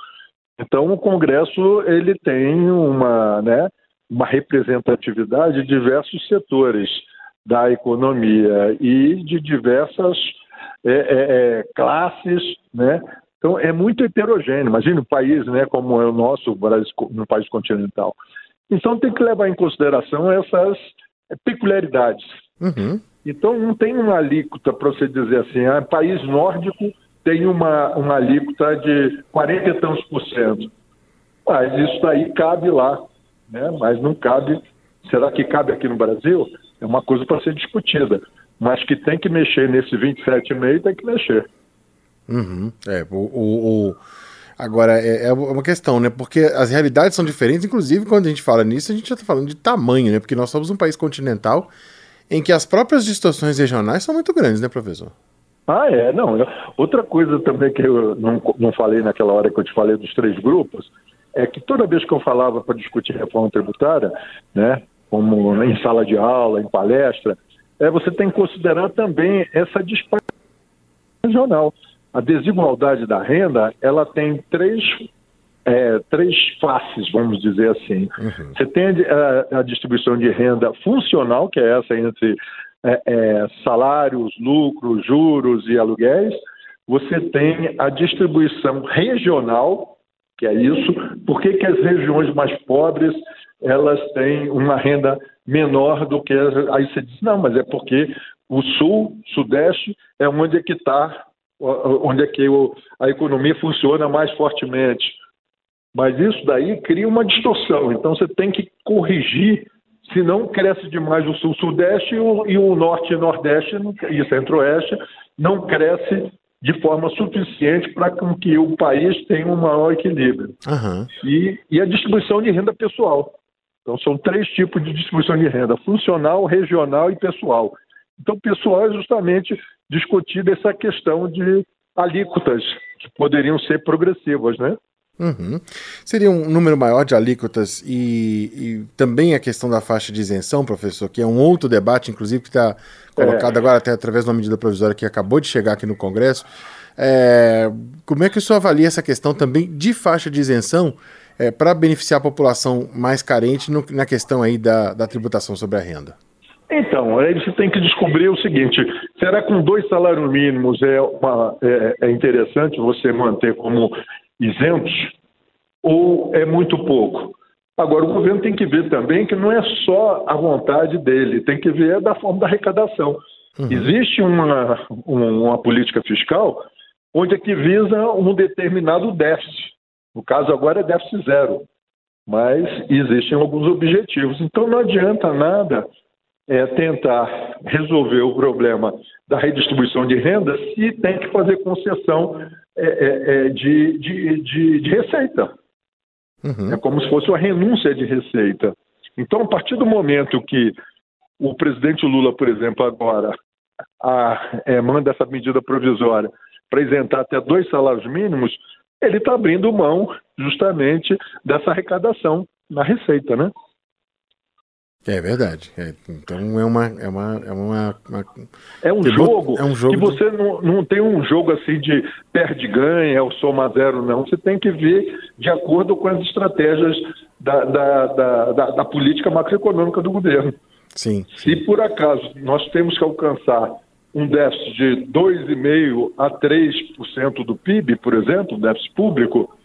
Então, o Congresso ele tem uma, né, uma representatividade de diversos setores da economia e de diversas é, é, é, classes, né? Então é muito heterogêneo. Imagina um país, né, como é o nosso, no país continental. Então tem que levar em consideração essas peculiaridades. Uhum. Então não tem uma alíquota para você dizer assim, ah, país nórdico tem uma, uma alíquota de 40 e tantos por cento. Mas isso daí cabe lá, né? mas não cabe. Será que cabe aqui no Brasil? É uma coisa para ser discutida. Mas que tem que mexer nesse 27,5, tem que mexer. Uhum. É, o, o, o... Agora, é, é, uma questão, né? Porque as realidades são diferentes, inclusive quando a gente fala nisso, a gente já está falando de tamanho, né? Porque nós somos um país continental em que as próprias distorções regionais são muito grandes, né, professor? Ah, é, não. Outra coisa também que eu não, não falei naquela hora que eu te falei dos três grupos, é que toda vez que eu falava para discutir reforma tributária, né, como em sala de aula, em palestra, é, você tem que considerar também essa disparidade regional. A desigualdade da renda, ela tem três é, três faces, vamos dizer assim. Uhum. Você tem a, a, distribuição de renda funcional, que é essa entre é, é, salários, lucros, juros e aluguéis. Você tem a distribuição regional, que é isso. Por que, que as regiões mais pobres elas têm uma renda menor do que as... aí você diz não, mas é porque o sul, sudeste é onde é que está, onde é que a economia funciona mais fortemente. Mas isso daí cria uma distorção. Então você tem que corrigir, senão cresce demais o sul-sudeste e o, e o norte e nordeste e centro-oeste não cresce de forma suficiente para que o país tenha um maior equilíbrio. Uhum. E, e a distribuição de renda pessoal. Então são três tipos de distribuição de renda: funcional, regional e pessoal. Então, pessoal é justamente discutir essa questão de alíquotas que poderiam ser progressivas, né? Uhum. Seria um número maior de alíquotas e, e, também a questão da faixa de isenção, professor, que é um outro debate, inclusive, que está colocado é. agora até através de uma medida provisória que acabou de chegar aqui no Congresso. É, como é que o senhor avalia essa questão também de faixa de isenção é, para beneficiar a população mais carente no, na questão aí da, da tributação sobre a renda? Então, aí você tem que descobrir o seguinte: será que com dois salários mínimos é, uma, é, é interessante você manter como isentos ou é muito pouco? Agora, o governo tem que ver também que não é só a vontade dele, tem que ver da forma da arrecadação. Uhum. Existe uma, uma política fiscal onde é que visa um determinado déficit. No caso agora é déficit zero, mas existem alguns objetivos. Então não adianta nada é, tentar resolver o problema da redistribuição de renda se tem que fazer concessão é, é, é de, de, de, de, receita. Uhum. É como se fosse uma renúncia de receita. Então, a partir do momento que o presidente Lula, por exemplo, agora a, é, manda essa medida provisória para isentar até dois salários mínimos, ele está abrindo mão justamente dessa arrecadação na receita, né? É verdade. É, então é uma é uma é uma, uma... é um jogo é um jogo que você não, não tem um jogo assim de perde ganha ou soma zero não. Você tem que ver de acordo com as estratégias da, da, da, da, da política macroeconômica do governo. Sim, sim. Se por acaso nós temos que alcançar um déficit de 2,5 a 3% do PIB, por exemplo, déficit público,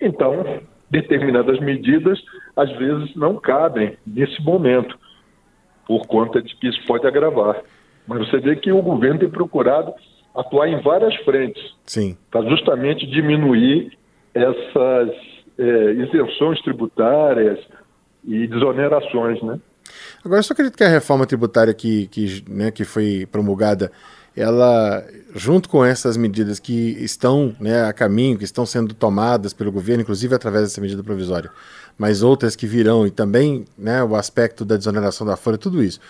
então determinadas medidas às vezes não cabem nesse momento, por conta de que isso pode agravar. Mas você vê que o governo tem procurado atuar em várias frentes para justamente diminuir essas é, isenções tributárias e desonerações, né? Agora, eu só acredito que a reforma tributária que, que, né, que foi promulgada ela, junto com essas medidas que estão né, a caminho, que estão sendo tomadas pelo governo, inclusive através dessa medida provisória, mas outras que virão e também né, o aspecto da desoneração da folha, tudo isso,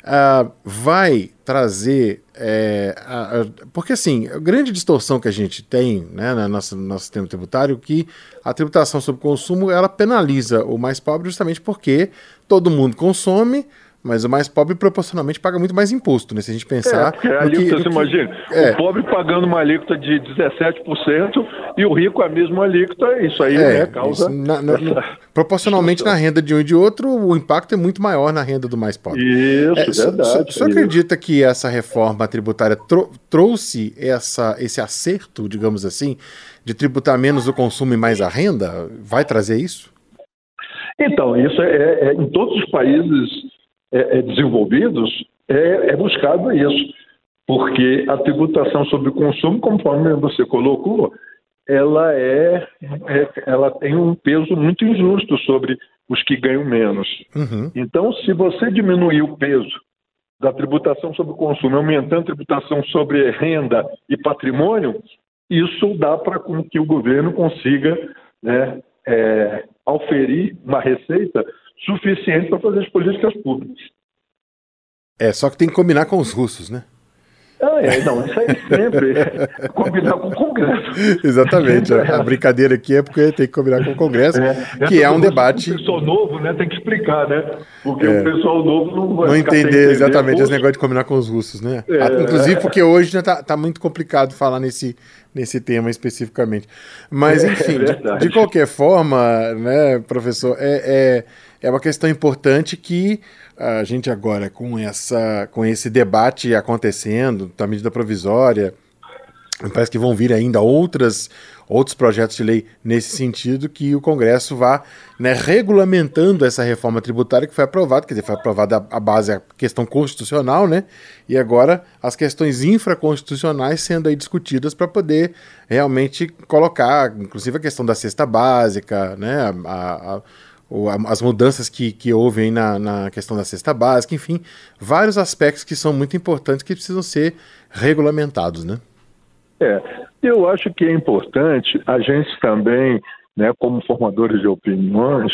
uh, vai trazer. É, a, a, porque, assim, a grande distorção que a gente tem né, no nosso, nosso sistema tributário que a tributação sobre consumo ela penaliza o mais pobre justamente porque todo mundo consome mas o mais pobre proporcionalmente paga muito mais imposto, né? Se a gente pensar. É, a alíquota, você imagina, é. o pobre pagando uma alíquota de 17% e o rico a mesma alíquota, isso aí é, né, causa. Isso, na, na, proporcionalmente na renda de um e de outro, o impacto é muito maior na renda do mais pobre. Isso, é, verdade. Você acredita que essa reforma tributária trou trouxe essa, esse acerto, digamos assim, de tributar menos o consumo e mais a renda? Vai trazer isso? Então, isso é, é, é em todos os países é, é, desenvolvidos, é, é buscado isso. Porque a tributação sobre o consumo, conforme você colocou, ela, é, é, ela tem um peso muito injusto sobre os que ganham menos. Uhum. Então, se você diminuir o peso da tributação sobre o consumo, aumentando a tributação sobre renda e patrimônio, isso dá para que o governo consiga né, é, auferir uma receita suficiente para fazer as políticas públicas. É, só que tem que combinar com os russos, né? Ah, é, não, isso aí sempre. É combinar com o Congresso. Exatamente. A, a, brincadeira aqui é porque tem que combinar com o Congresso, é, que é um debate. O pessoal novo, né, tem que explicar, né? Porque é. o pessoal novo não vai. Não entender exatamente esse negócio de combinar com os russos, né? É. Inclusive porque hoje está né, tá muito complicado falar nesse, nesse tema especificamente. Mas, é, enfim, de, de, qualquer forma, né, professor, é, é, uma questão importante que a gente agora com essa com esse debate acontecendo da medida provisória parece que vão vir ainda outras outros projetos de lei nesse sentido que o Congresso vá né, regulamentando essa reforma tributária que foi aprovada, quer dizer, foi aprovada a, base a questão constitucional, né? E agora as questões infraconstitucionais sendo aí discutidas para poder realmente colocar, inclusive a questão da cesta básica, né? a, a as mudanças que, que houve aí na, na questão da cesta básica, enfim, vários aspectos que são muito importantes que precisam ser regulamentados, né? É, eu acho que é importante a gente também, né, como formadores de opiniões,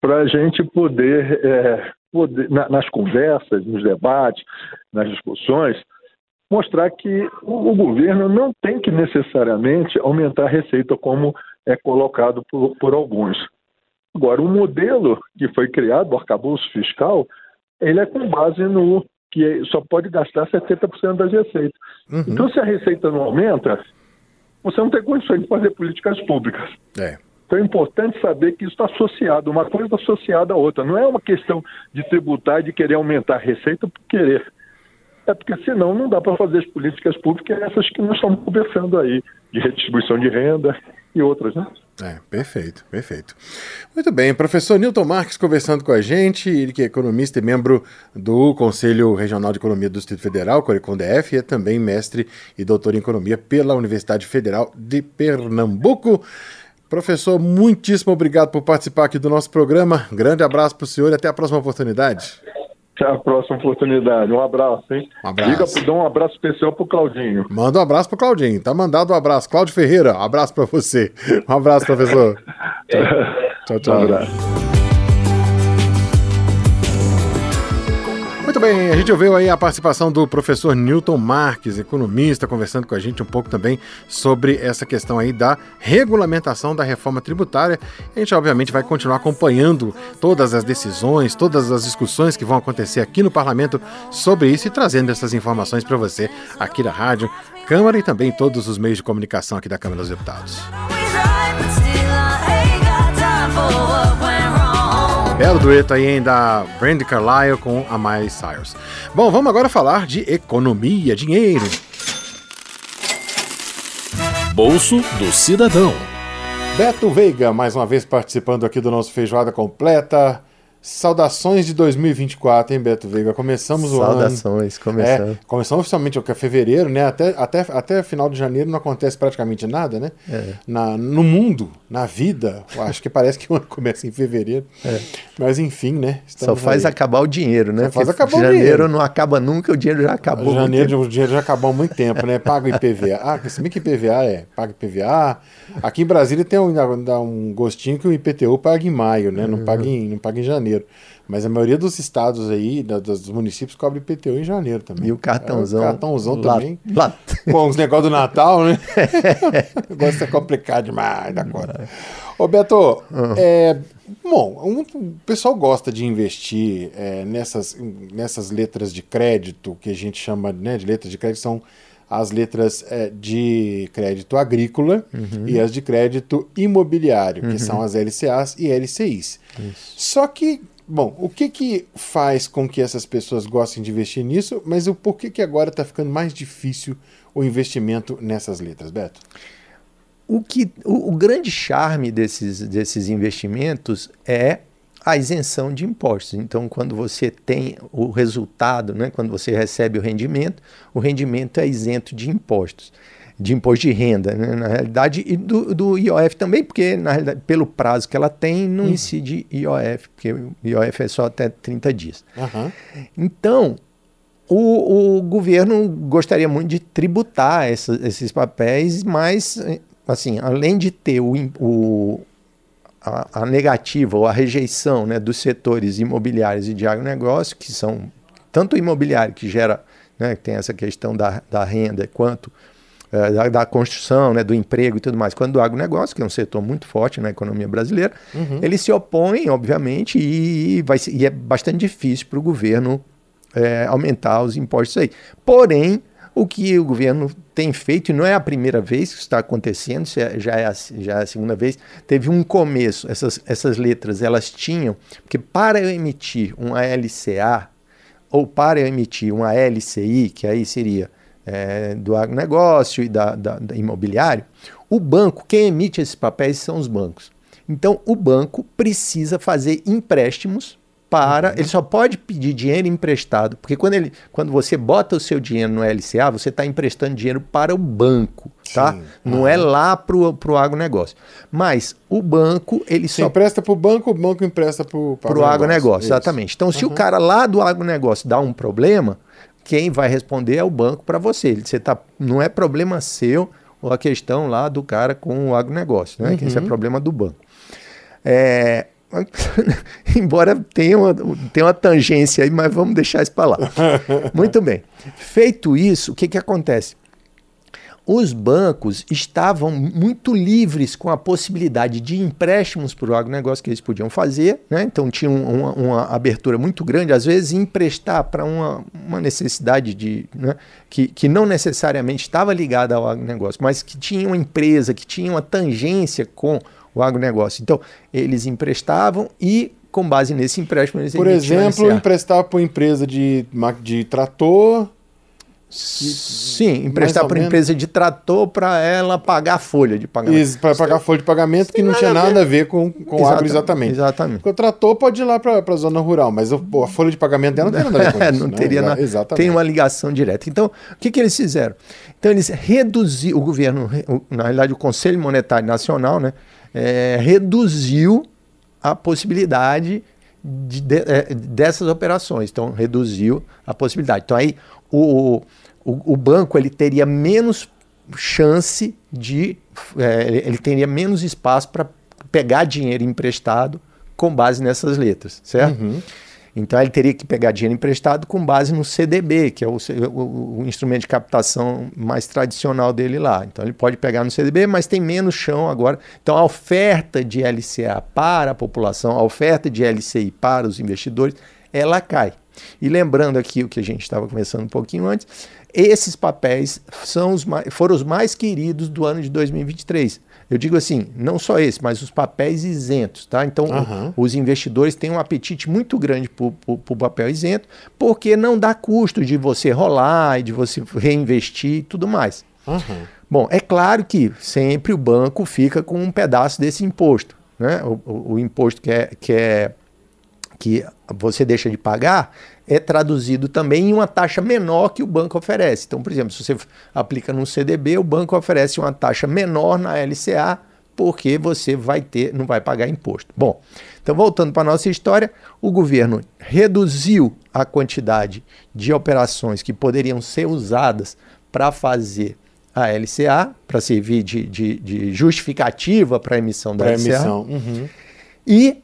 para a gente poder, é, poder na, nas conversas, nos debates, nas discussões, mostrar que o, o, governo não tem que necessariamente aumentar a receita como é colocado por, por alguns. Agora, o modelo que foi criado, o arcabouço fiscal, ele é com base no que só pode gastar 70% das receitas. Uhum. Então, se a receita não aumenta, você não tem condições de fazer políticas públicas. É. Então é importante saber que isso está associado, uma coisa associada à outra. Não é uma questão de tributar e de querer aumentar a receita por querer. É porque senão não dá para fazer as políticas públicas essas que nós estamos conversando aí, de redistribuição de renda e outras, né? É, perfeito, perfeito. Muito bem, professor Newton Marques conversando com a gente, ele que é economista e membro do Conselho Regional de Economia do Distrito Federal, Corecon DF, e é também mestre e doutor em economia pela Universidade Federal de Pernambuco. Professor, muitíssimo obrigado por participar aqui do nosso programa. Grande abraço para o senhor e até a próxima oportunidade. Até a próxima oportunidade. Um abraço, hein? Um abraço. Diga, dá um abraço especial pro Claudinho. Manda um abraço pro Claudinho. Tá mandado um abraço. Cláudio Ferreira, um abraço para você. Um abraço, professor. tchau, tchau. tchau. Um abraço. Muito bem, a gente ouviu aí a participação do professor Newton Marques, economista, conversando com a gente um pouco também sobre essa questão aí da regulamentação da reforma tributária. A gente obviamente vai continuar acompanhando todas as decisões, todas as discussões que vão acontecer aqui no parlamento sobre isso e trazendo essas informações para você aqui da rádio, Câmara e também todos os meios de comunicação aqui da Câmara dos Deputados. Belo dueto aí ainda da Brandy Carlyle com a Miley Cyrus. Bom, vamos agora falar de economia, dinheiro. Bolso do Cidadão. Beto Veiga, mais uma vez participando aqui do nosso Feijoada Completa. Saudações de 2024, hein, Beto Veiga? Começamos o Saudações, ano. começando. É, começamos oficialmente, que é fevereiro, né? Até, até, até final de janeiro não acontece praticamente nada, né? É. Na, no mundo, na vida, acho que parece que o ano começa em fevereiro. É. Mas enfim, né? Só faz aí. acabar o dinheiro, né? Só faz acabar janeiro o dinheiro. não acaba nunca, o dinheiro já acabou. Janeiro, o dinheiro já acabou há muito tempo, né? Paga o IPVA. Ah, se bem que IPVA é, paga IPVA. Aqui em Brasília tem um, dá um gostinho que o IPTU paga em maio, né? Não, paga em, não paga em janeiro. Mas a maioria dos estados aí, dos municípios, cobre IPTU em janeiro também. E o cartãozão. É, o cartãozão lá, também. Lá. Com os negócios do Natal, né? o negócio é complicado demais da conta. Ô, Beto, uhum. é, bom, um, o pessoal gosta de investir é, nessas, nessas letras de crédito, que a gente chama né, de letras de crédito, são as letras é, de crédito agrícola uhum. e as de crédito imobiliário, que uhum. são as LCAs e LCIs. Isso. Só que Bom, o que que faz com que essas pessoas gostem de investir nisso, mas o porquê que agora está ficando mais difícil o investimento nessas letras, Beto? O, que, o, o, grande charme desses, desses investimentos é a isenção de impostos. Então, quando você tem o resultado, né, quando você recebe o rendimento, o rendimento é isento de impostos de imposto de renda, né, na realidade, e do, do, IOF também, porque na realidade, pelo prazo que ela tem, não uhum. incide IOF, porque o IOF é só até 30 dias. Uhum. Então, o, o, governo gostaria muito de tributar essa, esses papéis, mas, assim, além de ter o, o a, a, negativa ou a rejeição né, dos setores imobiliários e de agronegócio, que são tanto o imobiliário, que gera, né, que tem essa questão da, da renda, quanto é, da, da, construção, né, do emprego e tudo mais, quando do agronegócio, que é um setor muito forte na economia brasileira, uhum. eles se opõem, obviamente, e, vai, e é bastante difícil para o governo é, aumentar os impostos aí. Porém, o que o governo tem feito, e não é a primeira vez que está acontecendo, é, já é, a, já é a segunda vez, teve um começo, essas, essas letras, elas tinham, porque para eu emitir um LCA, ou para eu emitir uma LCI, que aí seria é, do agronegócio e da, da, da imobiliário, o banco, quem emite esses papéis são os bancos. Então, o banco precisa fazer empréstimos para. Uhum. Ele só pode pedir dinheiro emprestado, porque quando, ele, quando você bota o seu dinheiro no LCA, você está emprestando dinheiro para o banco, tá? Sim. Não uhum. é lá para o agronegócio. Mas o banco, ele você só. empresta para o banco, o banco empresta para o agronegócio. agronegócio exatamente. Então, se uhum. o cara lá do agronegócio dá um problema, quem vai responder é o banco para você. Você tá, não é problema seu ou a questão lá do cara com o agronegócio, né? Uhum. Esse é problema do banco. É, embora tenha uma, tenha uma tangência aí, mas vamos deixar isso para lá. Muito bem. Feito isso, o que, que acontece? os bancos estavam muito livres com a possibilidade de empréstimos para o agronegócio que eles podiam fazer, né? então tinha uma, uma, abertura muito grande, às vezes emprestar para uma, uma, necessidade de, né? que, que não necessariamente estava ligada ao agronegócio, mas que tinha uma empresa, que tinha uma tangência com o agronegócio. Então, eles emprestavam e com base nesse empréstimo eles Por exemplo, emprestar para uma empresa de, de trator Sim, emprestar para empresa de trator para ela pagar a folha de pagamento. Isso, para pagar a folha de pagamento que não tinha nada a ver com, com Exatamente, agro exatamente. exatamente. Porque o trator pode ir lá para a zona rural, mas o- a folha de pagamento dela não tem nada a ver com É, isso. não né? teria nada. Exatamente. Tem uma ligação direta. Então, o que, que eles fizeram? Então, eles reduziram, o governo, na realidade, o Conselho Monetário Nacional, né, é, reduziu a possibilidade de- de- é, dessas operações. Então, reduziu a possibilidade. Então, aí, o, o, o banco ele teria menos chance de. é, ele- teria menos espaço para pegar dinheiro emprestado com base nessas letras, certo? Então ele teria que pegar dinheiro emprestado com base no CDB, que é o, o- o instrumento de captação mais tradicional dele lá. Então ele pode pegar no CDB, mas tem menos chão agora. Então a oferta de LCA para a população, a oferta de LCI para os investidores, ela cai. E lembrando aqui o que a gente estava conversando um pouquinho antes, esses papéis são os mais, foram os mais queridos do ano de 2023. Eu digo assim, não só esse, mas os papéis isentos, tá? Então, Aham. os investidores têm um apetite muito grande por, por papel isento, porque não dá custo de você rolar e de você reinvestir e tudo mais. Aham. Bom, é claro que sempre o banco fica com um pedaço desse imposto. Né? O, o- o imposto que, é, que, é, que você deixa de pagar é traduzido também em uma taxa menor que o banco oferece. Então, por exemplo, se você aplica num CDB, o banco oferece uma taxa menor na LCA, porque você vai ter, não vai pagar imposto. Bom, então voltando para a nossa história, o governo reduziu a quantidade de operações que poderiam ser usadas para fazer a LCA, para servir de, de- de justificativa para a emissão da Para LCA. emissão. Uhum. E,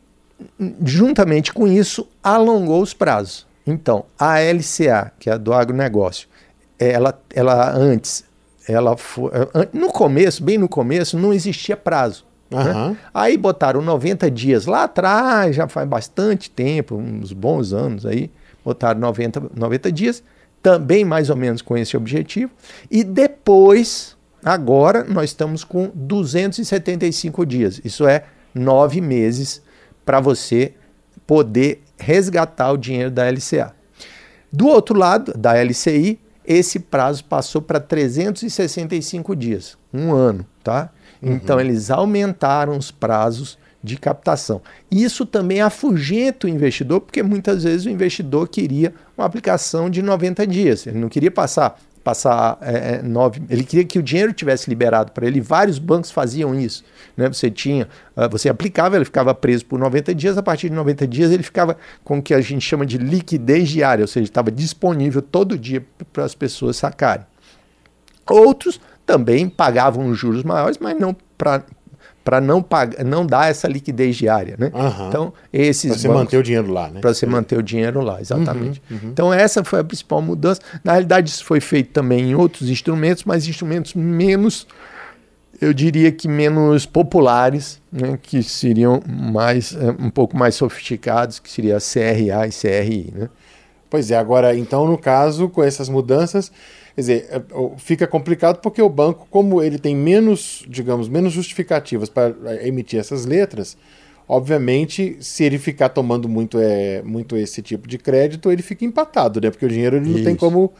juntamente com isso, alongou os prazos. Então, a LCA, que é a do agronegócio, ela, ela antes, ela foi, an- no começo, bem no começo, não existia prazo. né? Aham. Aí botaram 90 dias lá atrás, já faz bastante tempo, uns bons anos aí, botaram 90, 90 dias, também mais ou menos com esse objetivo. E depois, agora, nós estamos com 275 dias. Isso é nove meses para você poder resgatar o dinheiro da LCA. Do outro lado, da LCI, esse prazo passou para 365 dias, um ano, tá? Então eles aumentaram os prazos de captação. Isso também afugenta o investidor, porque muitas vezes o investidor queria uma aplicação de 90 dias. Ele não queria passar passar é, é, nove. Ele queria que o dinheiro tivesse liberado para ele. Vários bancos faziam isso. Né? Você tinha, ah, você aplicava, ele ficava preso por 90 dias. A partir de 90 dias ele ficava com o que a gente chama de liquidez diária, ou seja, estava disponível todo dia para as pessoas sacarem. Outros também pagavam os juros maiores, mas não para para não pagar, não dar essa liquidez diária, né? Aham. Então esses Para você bancos- manter o dinheiro lá, né? para você manter o dinheiro lá, exatamente. Uhum, Então essa foi a principal mudança. Na realidade isso foi feito também em outros instrumentos, mas instrumentos menos, eu diria que menos populares, né, que seriam mais eh, um pouco mais sofisticados, que seria a CRA e CRI, né? Pois é, agora, então, no caso, com essas mudanças, quer dizer, é, o- fica complicado porque o banco, como ele tem menos, digamos, menos justificativas para é, emitir essas letras, obviamente, se ele ficar tomando muito, é, muito esse tipo de crédito, ele fica empatado, né? Porque o dinheiro ele não tem como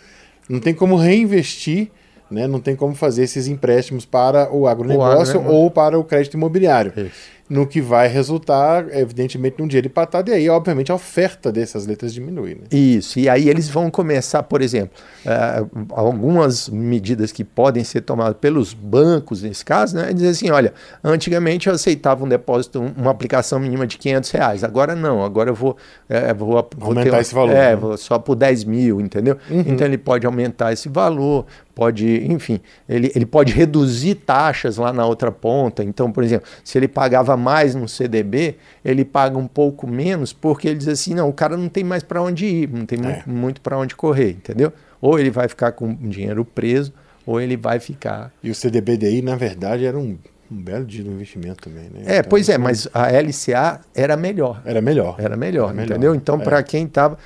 não tem como reinvestir, né? Não tem como fazer esses empréstimos para o agronegócio agronegócio. ou para o crédito imobiliário. Isso. No que vai resultar, evidentemente, num dinheiro empatado, e aí, obviamente, a oferta dessas letras diminui. Né? Isso, e aí eles vão começar, por exemplo, eh, algumas medidas que podem ser tomadas pelos bancos, nesse caso, né? é Dizer assim, olha, antigamente eu aceitava um depósito, um- uma aplicação mínima de 500 reais, agora não, agora eu vou, eh, vou, vou Aumentar esse valor, É, né? vou só por 10 mil, entendeu? Então ele pode aumentar esse valor, pode, enfim, ele, ele pode reduzir taxas lá na outra ponta. Então, por exemplo, se ele pagava mais no CDB, ele paga um pouco menos, porque ele diz assim: não, o cara não tem mais para onde ir, não tem É. muito, muito para onde correr, entendeu? Ou ele vai ficar com o dinheiro preso, ou ele vai ficar. E o CDBDI, na verdade, era um, um belo dia de investimento também. Né? É, Então, pois é, mas a LCA era melhor. Era melhor. Era melhor, Era melhor, entendeu? Então, é. para quem estava,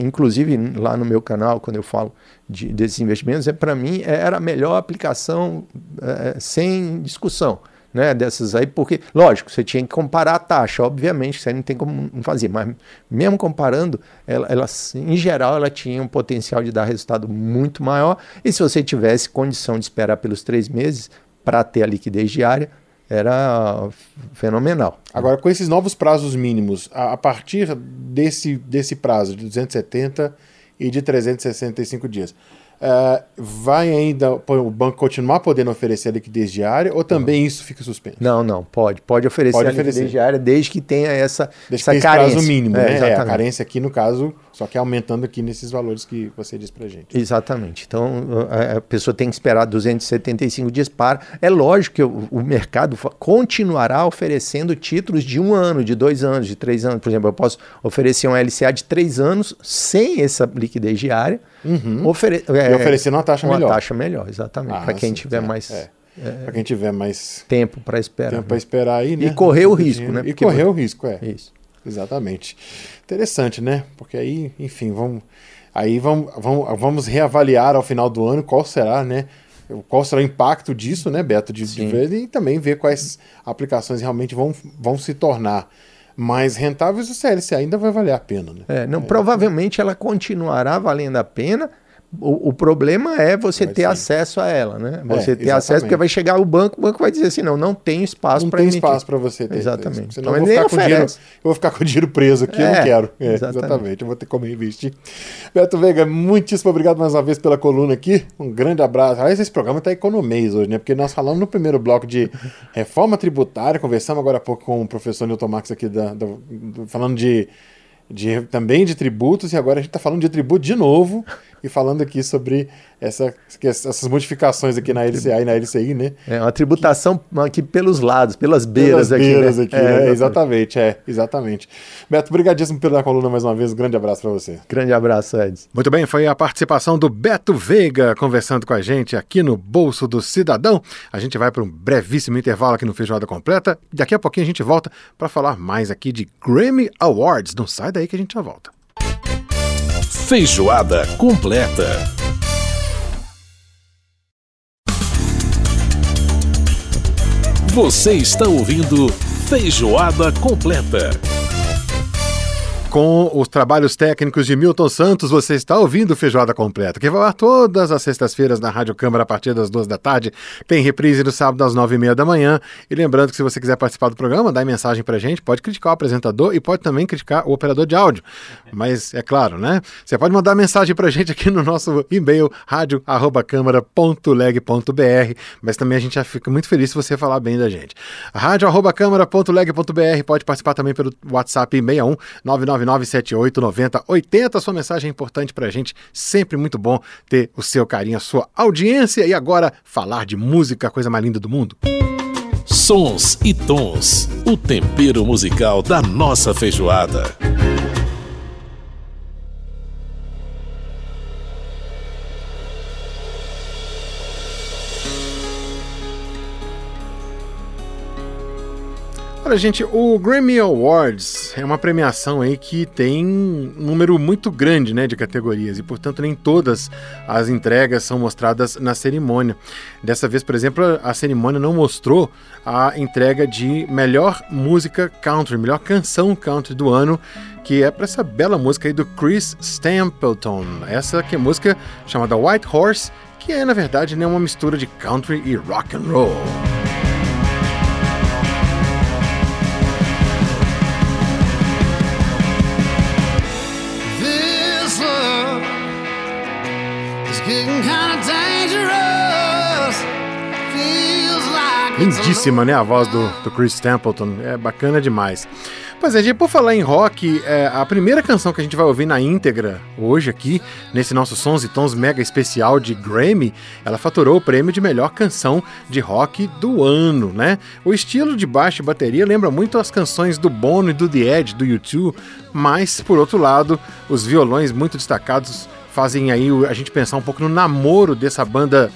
inclusive lá no meu canal, quando eu falo de, desses investimentos, é para mim era a melhor aplicação é, sem discussão. né, dessas aí, porque, lógico, você tinha que comparar a taxa, obviamente, você não tem como fazer, mas mesmo comparando, ela, ela, em geral, ela tinha um potencial de dar resultado muito maior, e se você tivesse condição de esperar pelos três meses para ter a liquidez diária, era fenomenal. Agora, com esses novos prazos mínimos, a, a partir desse, desse prazo de 270 e de 365 dias, Uh, vai ainda o banco continuar podendo oferecer a liquidez diária ou também uhum. isso fica suspenso? Não, não, pode. Pode oferecer pode a oferecer. liquidez diária desde que tenha essa, desde essa que carência. prazo mínimo, é, né? É, a carência aqui, no caso, só que aumentando aqui nesses valores que você disse pra gente. Exatamente. Então, a pessoa tem que esperar 275 dias para... É lógico que o, o mercado continuará oferecendo títulos de um ano, de dois anos, de três anos. Por exemplo, eu posso oferecer um LCA de três anos sem essa liquidez diária, Uhum. Ofere é, e oferecendo uma taxa uma melhor. Uma taxa melhor, exatamente. Ah, para quem tiver é, mais. É. É, para quem tiver mais tempo para esperar. Tempo para esperar aí, né? E correr o risco, né? E correr o risco, é. Isso. Exatamente. Interessante, né? Porque aí, enfim, vamos aí vamos, vamos, vamos reavaliar ao final do ano qual será, né? Qual será o impacto disso, né, Beto, de, de ver e também ver quais aplicações realmente vão, vão se tornar mais rentáveis, o CLC ainda vai valer a pena. Né? É, não, é. Provavelmente ela continuará valendo a pena, o, o, problema é você ter sim. acesso a ela, né? É, você é, ter acesso, porque vai chegar o banco, o banco vai dizer assim: não, não tem espaço para emitir. Não tem espaço para você ter. Exatamente. Senão então, eu, vou ficar com dinheiro, eu vou ficar com o dinheiro preso aqui, é, eu não é, quero. É, exatamente. exatamente. eu vou ter como investir. Beto Veiga, muitíssimo obrigado mais uma vez pela coluna aqui. Um grande abraço. Aliás, esse programa está economês hoje, né? Porque nós falamos no primeiro bloco de reforma tributária, conversamos agora há pouco com o professor Newton Max aqui, da, da, falando de, de, também de tributos, e agora a gente está falando de tributo de novo e falando aqui sobre essa, essas modificações aqui na LCA e na LCI, né? É uma tributação aqui pelos lados, pelas beiras pelas aqui. Né? Beiras né? aqui, é, é, exatamente, é, exatamente. Beto, obrigadíssimo pela coluna mais uma vez, um grande abraço para você. Grande abraço, Ed. Muito bem, foi a participação do Beto Veiga conversando com a gente aqui no Bolso do Cidadão. A gente vai para um brevíssimo intervalo aqui no Feijoada Completa. Daqui a pouquinho a gente volta para falar mais aqui de Grammy Awards. Não sai daí que a gente já volta. Feijoada completa. Você está ouvindo Feijoada completa com os trabalhos técnicos de Milton Santos, você está ouvindo Feijoada Completa, que vai lá todas as sextas-feiras na Rádio Câmara a partir das duas da tarde. Tem reprise no sábado às nove e meia da manhã. E lembrando que se você quiser participar do programa, dá mensagem pra gente, pode criticar o apresentador e pode também criticar o operador de áudio. Mas é claro, né? Você pode mandar mensagem pra gente aqui no nosso e-mail rádio@câmara.leg.br, mas também a gente já fica muito feliz se você falar bem da gente. rádio@câmara.leg.br, pode participar também pelo WhatsApp 61 99 999789080. Sua mensagem é importante pra gente, sempre muito bom ter o seu carinho, a sua audiência. E agora, falar de música, a coisa mais linda do mundo. Sons e tons, o tempero musical da nossa feijoada. Olha, gente, o Grammy Awards é uma premiação aí que tem um número muito grande né, de categorias e, portanto, nem todas as entregas são mostradas na cerimônia. Dessa vez, por exemplo, a cerimônia não mostrou a entrega de melhor música country, melhor canção country do ano, que é para essa bela música aí do Chris Stapleton. Essa que é música chamada White Horse, que é, na verdade, né, uma mistura de country e rock and roll. Lindíssima, né? A voz do, do Chris Templeton. É bacana demais. Pois é, gente, por falar em rock, é, a primeira canção que a gente vai ouvir na íntegra hoje aqui, nesse nosso Sons e Tons mega especial de Grammy, ela faturou o prêmio de melhor canção de rock do ano, né? O estilo de baixo e bateria lembra muito as canções do Bono e do The Edge, do U2, mas, por outro lado, os violões muito destacados fazem aí a gente pensar um pouco no namoro dessa banda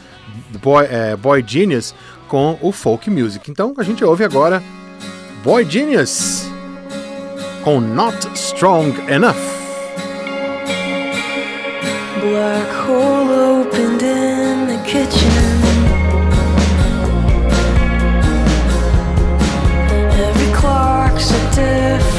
Boy, é, Boy Genius com o folk music. Então a gente ouve agora Boy Genius com Not Strong Enough. Black hole opened in the kitchen. Every clock's a different.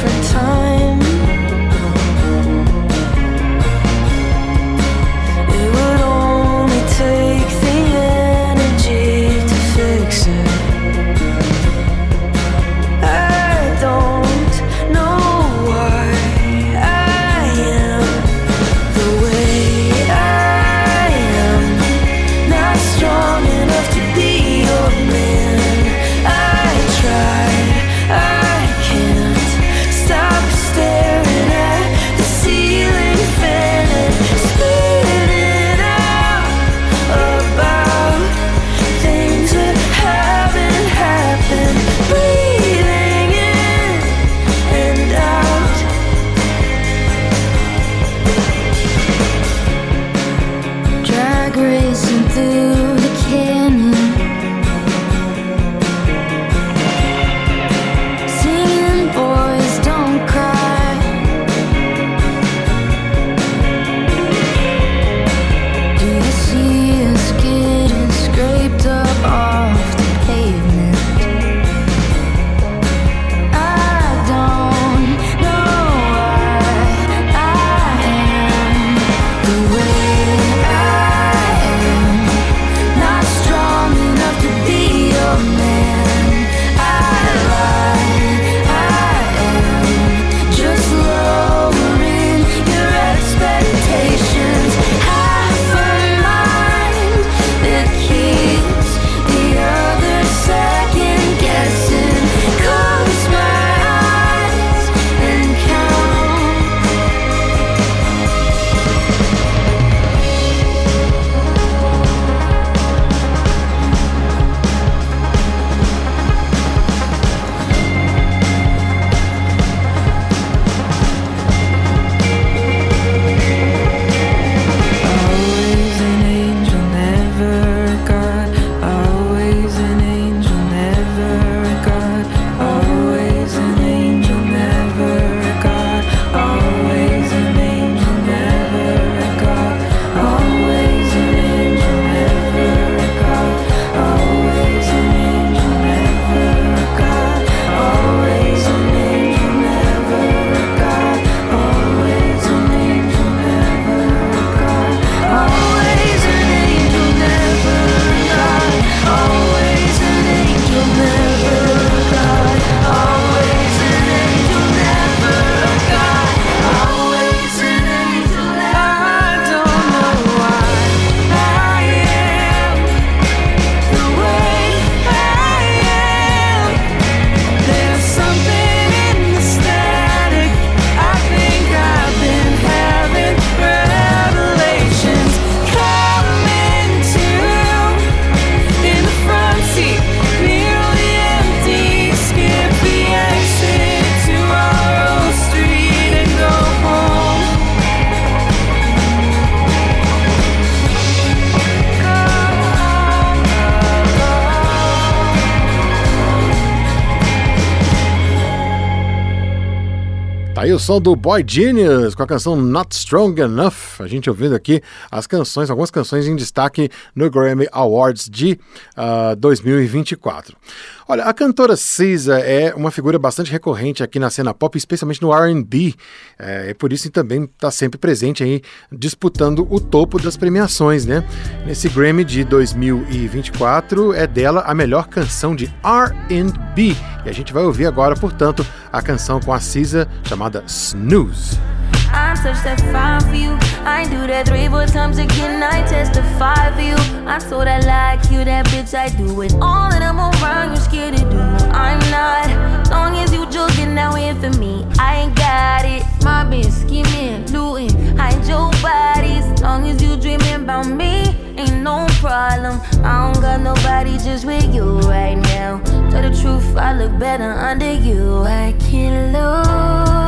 Som do Boy Genius com a canção Not Strong Enough. A gente ouvindo aqui as canções, algumas canções em destaque no Grammy Awards de uh, ah, 2024. Olha, a cantora Cisa é uma figura bastante recorrente aqui na cena pop, especialmente no R&B. É, é, por isso que também está sempre presente aí, disputando o topo das premiações, né? Nesse Grammy de 2024 é dela a melhor canção de R&B. E a gente vai ouvir agora, portanto, a canção com a Cisa chamada Snooze. I touch that fine for you. I do that three, four times again. I testify for you. I so that like you, that bitch. I do it all, and I'm around. You scared to do. I'm not. Long as you joking, now in for me. I ain't got it. My bitch scheming, looting, hide your bodies. Long as you dreaming about me, ain't no problem. I don't got nobody just with you right now. Tell the truth, I look better under you. I can't lose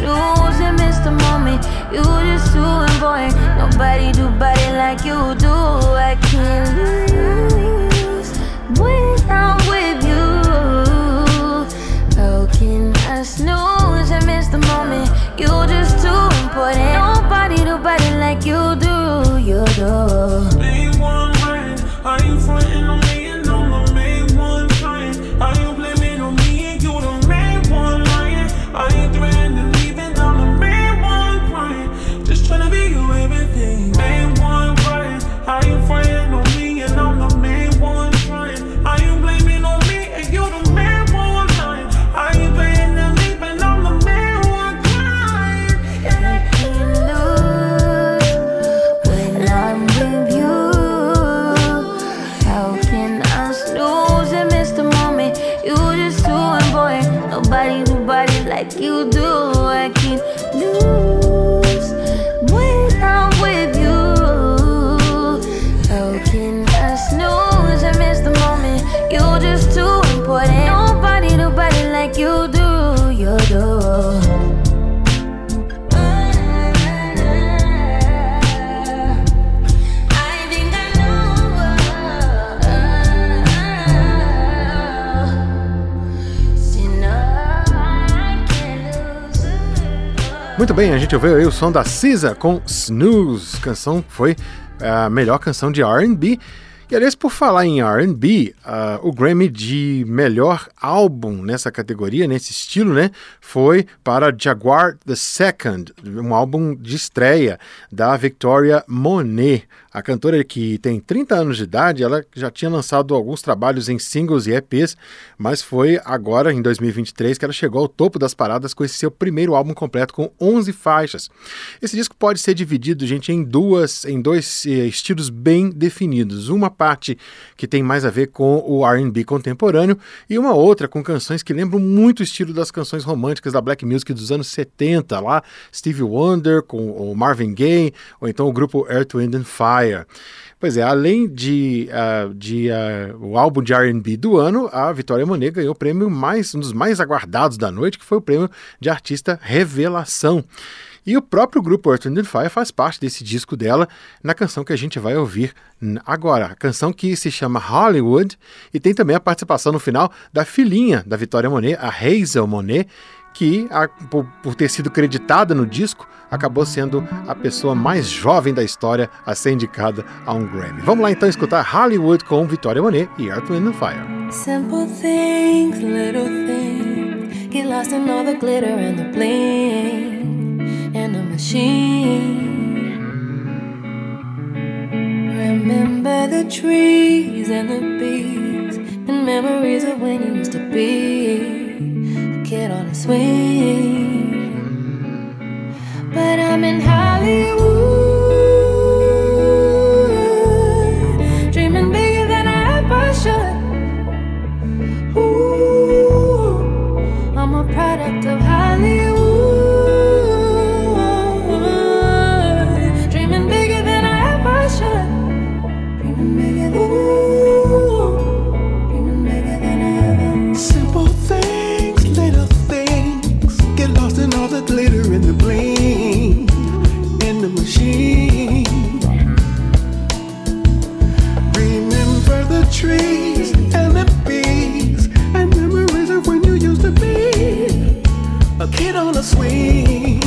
lose? You just too important. Nobody do body like you do. I can't lose when I'm with you. How can I snooze and miss the moment? You just too important. Nobody do body like you do. You do. Main one right. Are you fronting on Muito bem, a gente ouviu aí o som da Cisa com Snooze. Canção foi a melhor canção de R&B. E aliás, por falar em R&B, uh, o Grammy de melhor álbum nessa categoria, nesse estilo, né, foi para Jaguar the Second, um álbum de estreia da Victoria Monet. A cantora que tem 30 anos de idade, ela já tinha lançado alguns trabalhos em singles e EPs, mas foi agora, em 2023, que ela chegou ao topo das paradas com esse seu primeiro álbum completo com 11 faixas. Esse disco pode ser dividido, gente, em duas, em dois eh, estilos bem definidos. Uma parte que tem mais a ver com o R&B contemporâneo e uma outra com canções que lembram muito o estilo das canções românticas da black music dos anos 70, lá Stevie Wonder com o Marvin Gaye ou então o grupo Earth, Wind and Fire. Pois é, além de, uh, de uh, o álbum de R&B do ano, a Vitória Monet ganhou o prêmio mais um dos mais aguardados da noite, que foi o prêmio de artista revelação. E o próprio grupo Earth, Wind Fire faz parte desse disco dela na canção que a gente vai ouvir agora. A canção que se chama Hollywood e tem também a participação no final da filhinha da Vitória Monet, a Hazel Monet, que, por, ter sido creditada no disco, acabou sendo a pessoa mais jovem da história a ser indicada a um Grammy. Vamos lá então escutar Hollywood com Victoria Monet e Earth, Wind Fire. Simple things, little things, get lost in all the glitter and the bling. machine. Remember the trees and the bees and memories of when you used to be kid on a swing. But I'm in Hollywood, on a swing.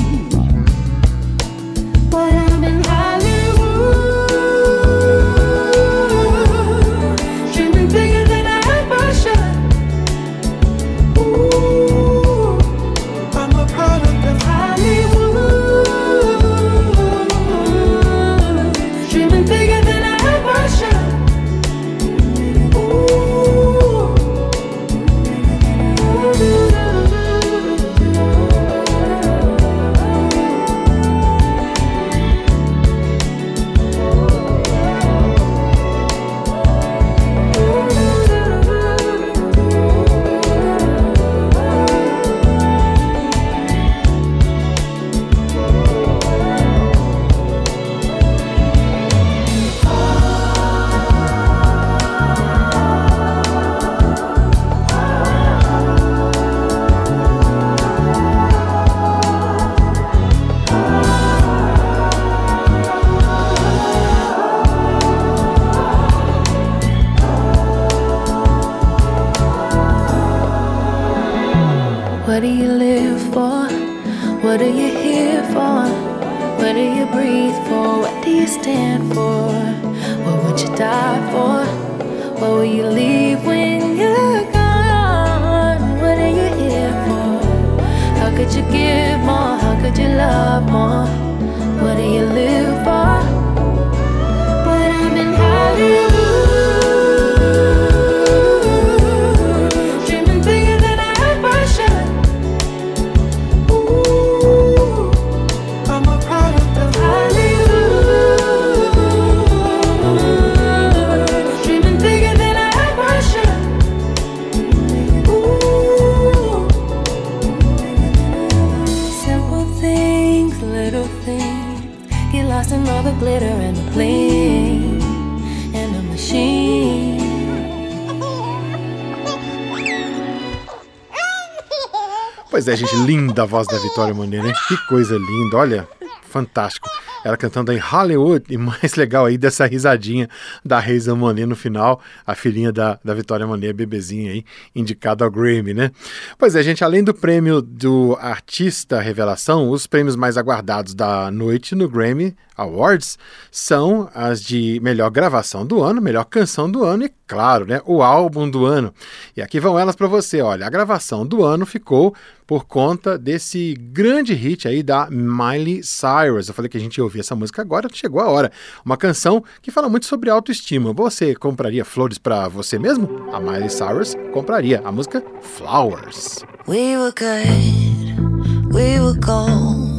Gente, linda a voz da Vitória Monet, né? Que coisa linda, olha, fantástico. Ela cantando em Hollywood, e mais legal aí dessa risadinha da Reisa Monet no final, a filhinha da, da Vitória Monet, bebezinha aí, indicada ao Grammy, né? Pois é, gente, além do prêmio do Artista Revelação, os prêmios mais aguardados da noite no Grammy Awards são as de melhor gravação do ano, melhor canção do ano e, claro, né, o álbum do ano. E aqui vão elas para você, olha, a gravação do ano ficou por conta desse grande hit aí da Miley Cyrus. Eu falei que a gente ia ouvir essa música agora, chegou a hora. Uma canção que fala muito sobre autoestima. Você compraria flores para você mesmo? A Miley Cyrus compraria a música Flowers. We were good, we were gold.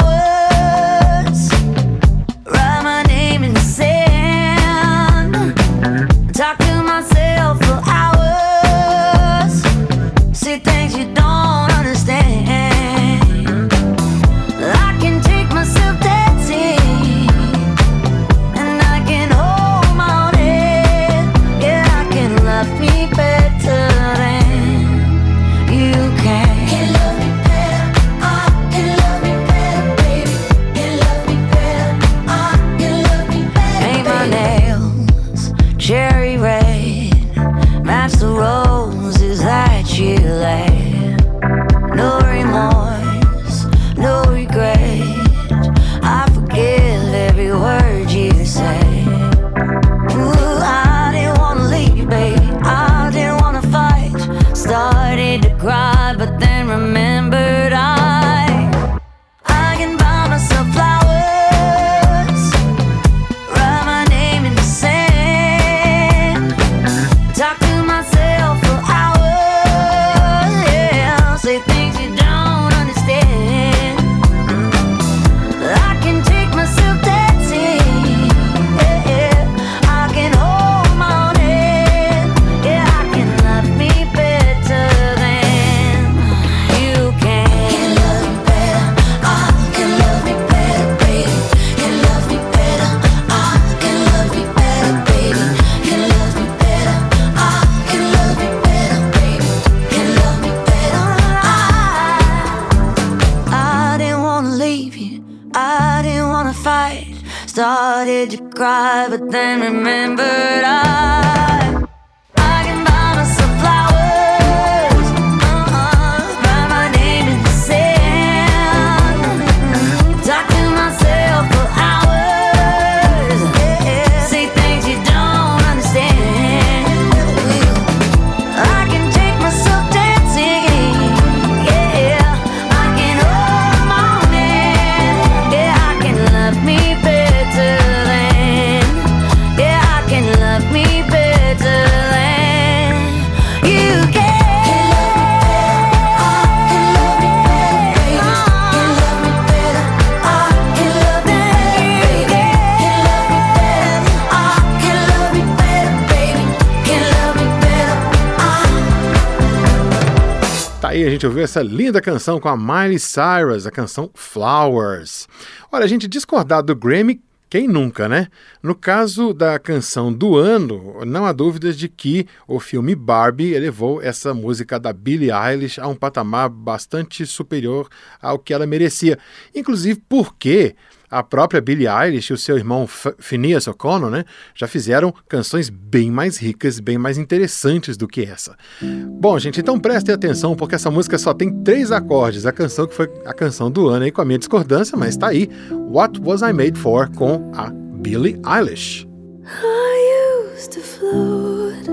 Gente ouviu essa linda canção com a Miley Cyrus, a canção Flowers. Olha, a gente discordar do Grammy, quem nunca, né? No caso da canção do ano, não há dúvidas de que o filme Barbie elevou essa música da Billie Eilish a um patamar bastante superior ao que ela merecia. Inclusive porque a própria Billie Eilish e o seu irmão F- Phineas O'Connell, né, já fizeram canções bem mais ricas, bem mais interessantes do que essa. Bom, gente, então prestem atenção porque essa música só tem três acordes, a canção que foi a canção do ano aí com a minha discordância, mas tá aí, What Was I Made For com a Billie Eilish. I used to float,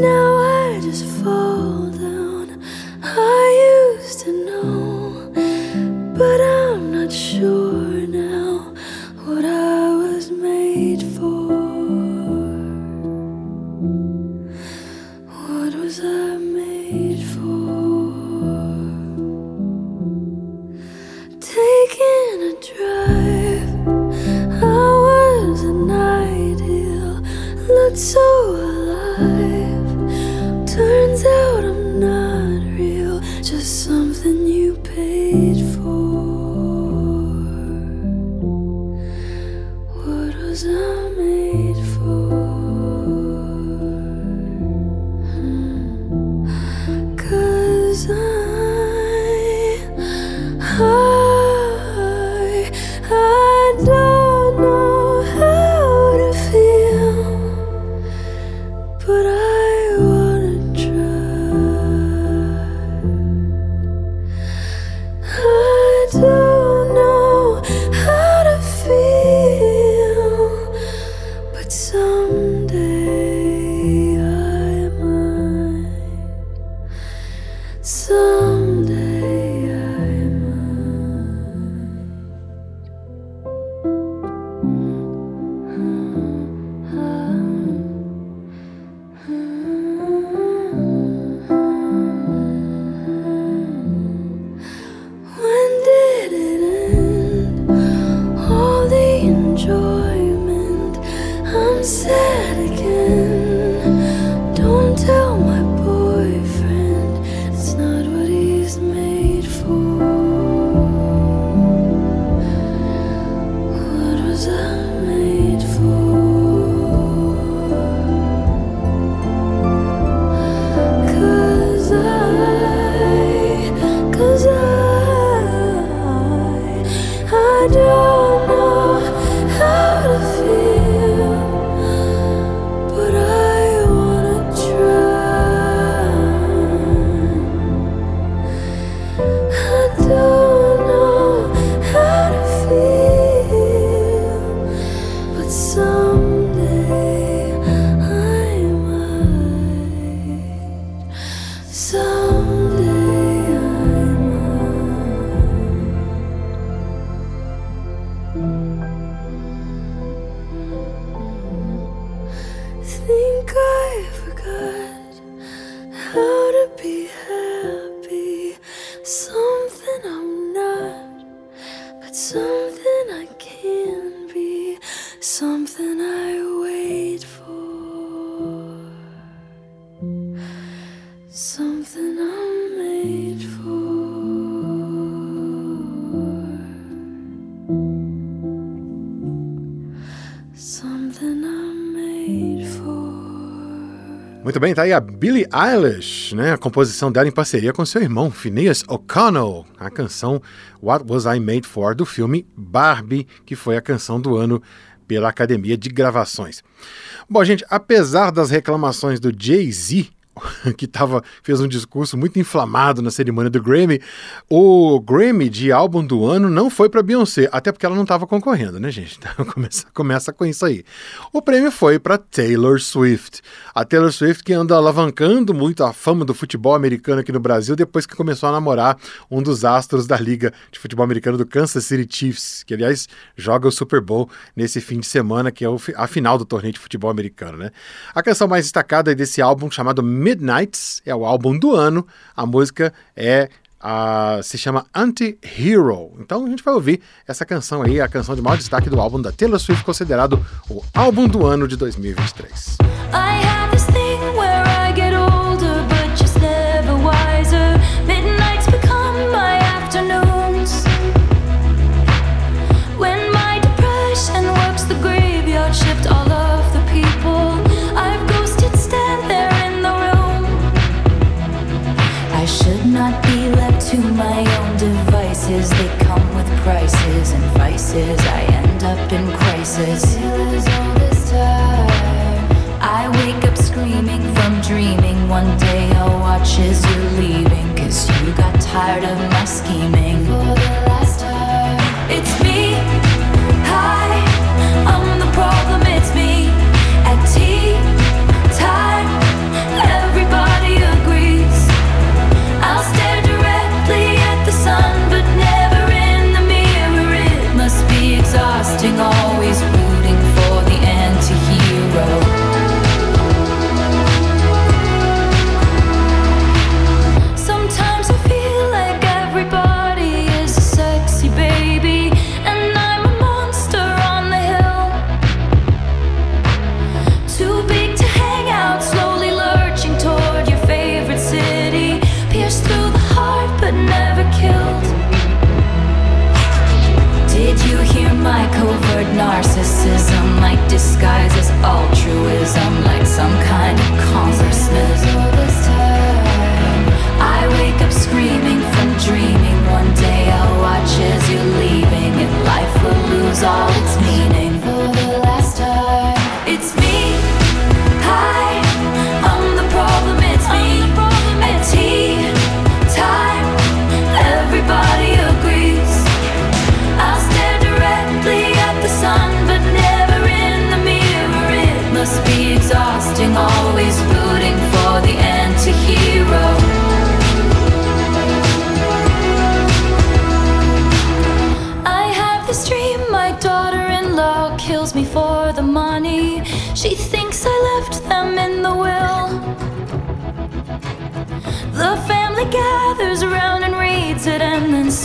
now I just fall down. I used to know, but I'm not sure now what I was made for. What was I made for? Taking a drive. I was an ideal, looked so alive. Turns out I'm not real, just something What Billie Eilish, né? A composição dela em parceria com seu irmão Phineas O'Connell, a canção What Was I Made For do filme Barbie, que foi a canção do ano pela Academia de Gravações. Bom, gente, apesar das reclamações do Jay-Z que tava, fez um discurso muito inflamado na cerimônia do Grammy, o Grammy de álbum do ano não foi para Beyoncé, até porque ela não estava concorrendo, né, gente? Então começa, começa com isso aí. O prêmio foi para Taylor Swift. A Taylor Swift que anda alavancando muito a fama do futebol americano aqui no Brasil depois que começou a namorar um dos astros da liga de futebol americano do Kansas City Chiefs, que aliás joga o Super Bowl nesse fim de semana, que é a final do torneio de futebol americano, né? A canção mais destacada desse álbum chamado Midnights, é o álbum do ano. A música é a, se chama Anti-Hero. Então a gente vai ouvir essa canção aí, a canção de maior destaque do álbum da Taylor Swift, considerado o álbum do ano de 2023. I wake up screaming from dreaming. One day I'll watch as you're leaving. Cause you got tired of my scheming.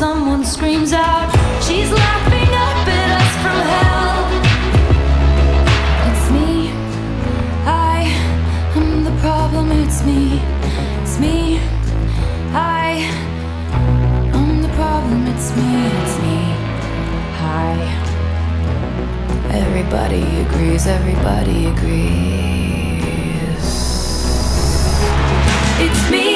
Someone screams out, She's laughing up at us from hell. It's me. I am the problem. It's me. It's me. I am the problem. It's me. It's me. Hi. Everybody agrees. Everybody agrees. It's me.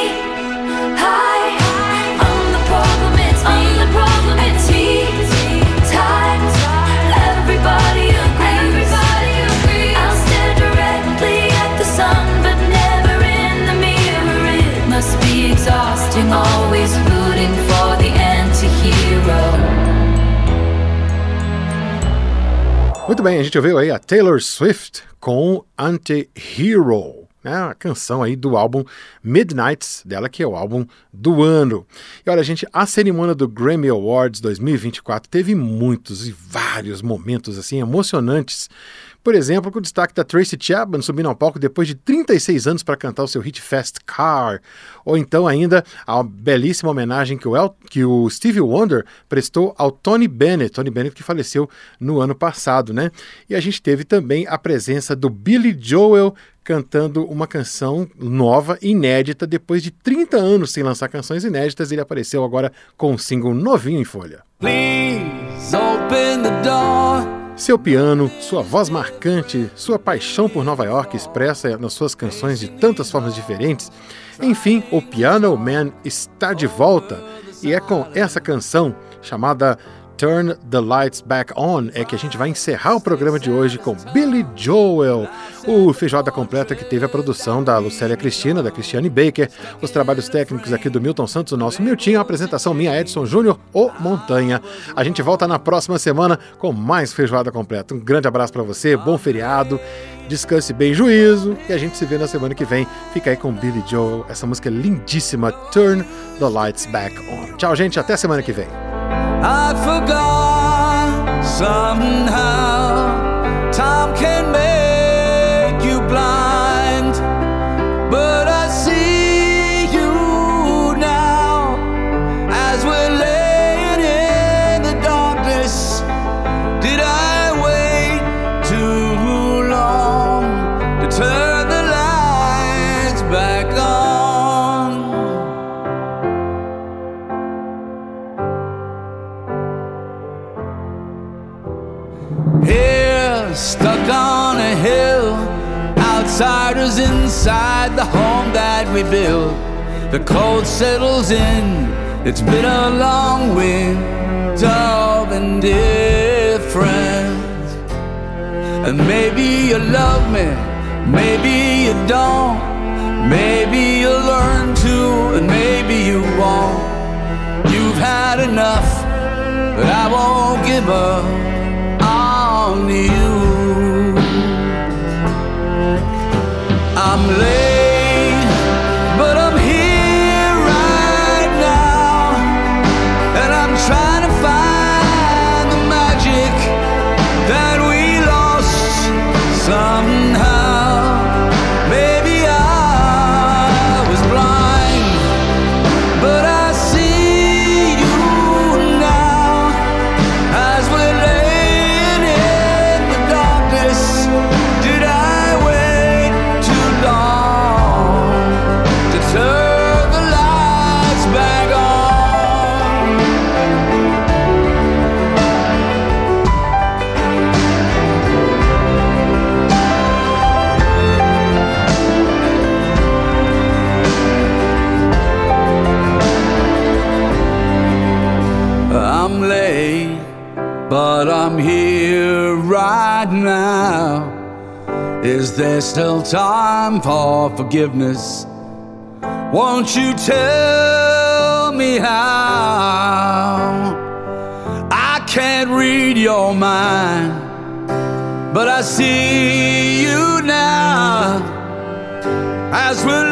Bem, a gente ouviu aí a Taylor Swift com Anti-Hero, né? A canção aí do álbum Midnights, dela que é o álbum do ano. E olha, gente, a cerimônia do Grammy Awards 2024 teve muitos e vários momentos assim emocionantes. Por exemplo, com o destaque da Tracy Chapman subindo ao palco depois de 36 anos para cantar o seu hit Fast Car. Ou então ainda a belíssima homenagem que o, El- que o Stevie Wonder prestou ao Tony Bennett. Tony Bennett que faleceu no ano passado, né? E a gente teve também a presença do Billy Joel cantando uma canção nova, inédita, depois de 30 anos sem lançar canções inéditas, ele apareceu agora com um single novinho em folha. Please open the door. Seu piano, sua voz marcante, sua paixão por Nova York expressa nas suas canções de tantas formas diferentes. Enfim, o Piano Man está de volta e é com essa canção chamada Turn the Lights Back On é que a gente vai encerrar o programa de hoje com Billy Joel, o feijoada completa que teve a produção da Lucélia Cristina, da Cristiane Baker, os trabalhos técnicos aqui do Milton Santos, o nosso Miltinho, a apresentação minha Edson Júnior, o Montanha. A gente volta na próxima semana com mais feijoada completa. Um grande abraço para você, bom feriado, descanse bem, juízo e a gente se vê na semana que vem. Fica aí com Billy Joel, essa música lindíssima, Turn the Lights Back On. Tchau, gente, até semana que vem. I forgot somehow. Time can make stuck on a hill, outsiders inside the home that we built. The cold settles in, it's been a long winter of indifference. And maybe you love me, maybe you don't. Maybe you'll learn to, and maybe you won't. You've had enough, but I won't give up late, now. Is there still time for forgiveness? Won't you tell me how? I can't read your mind, but I see you now as we're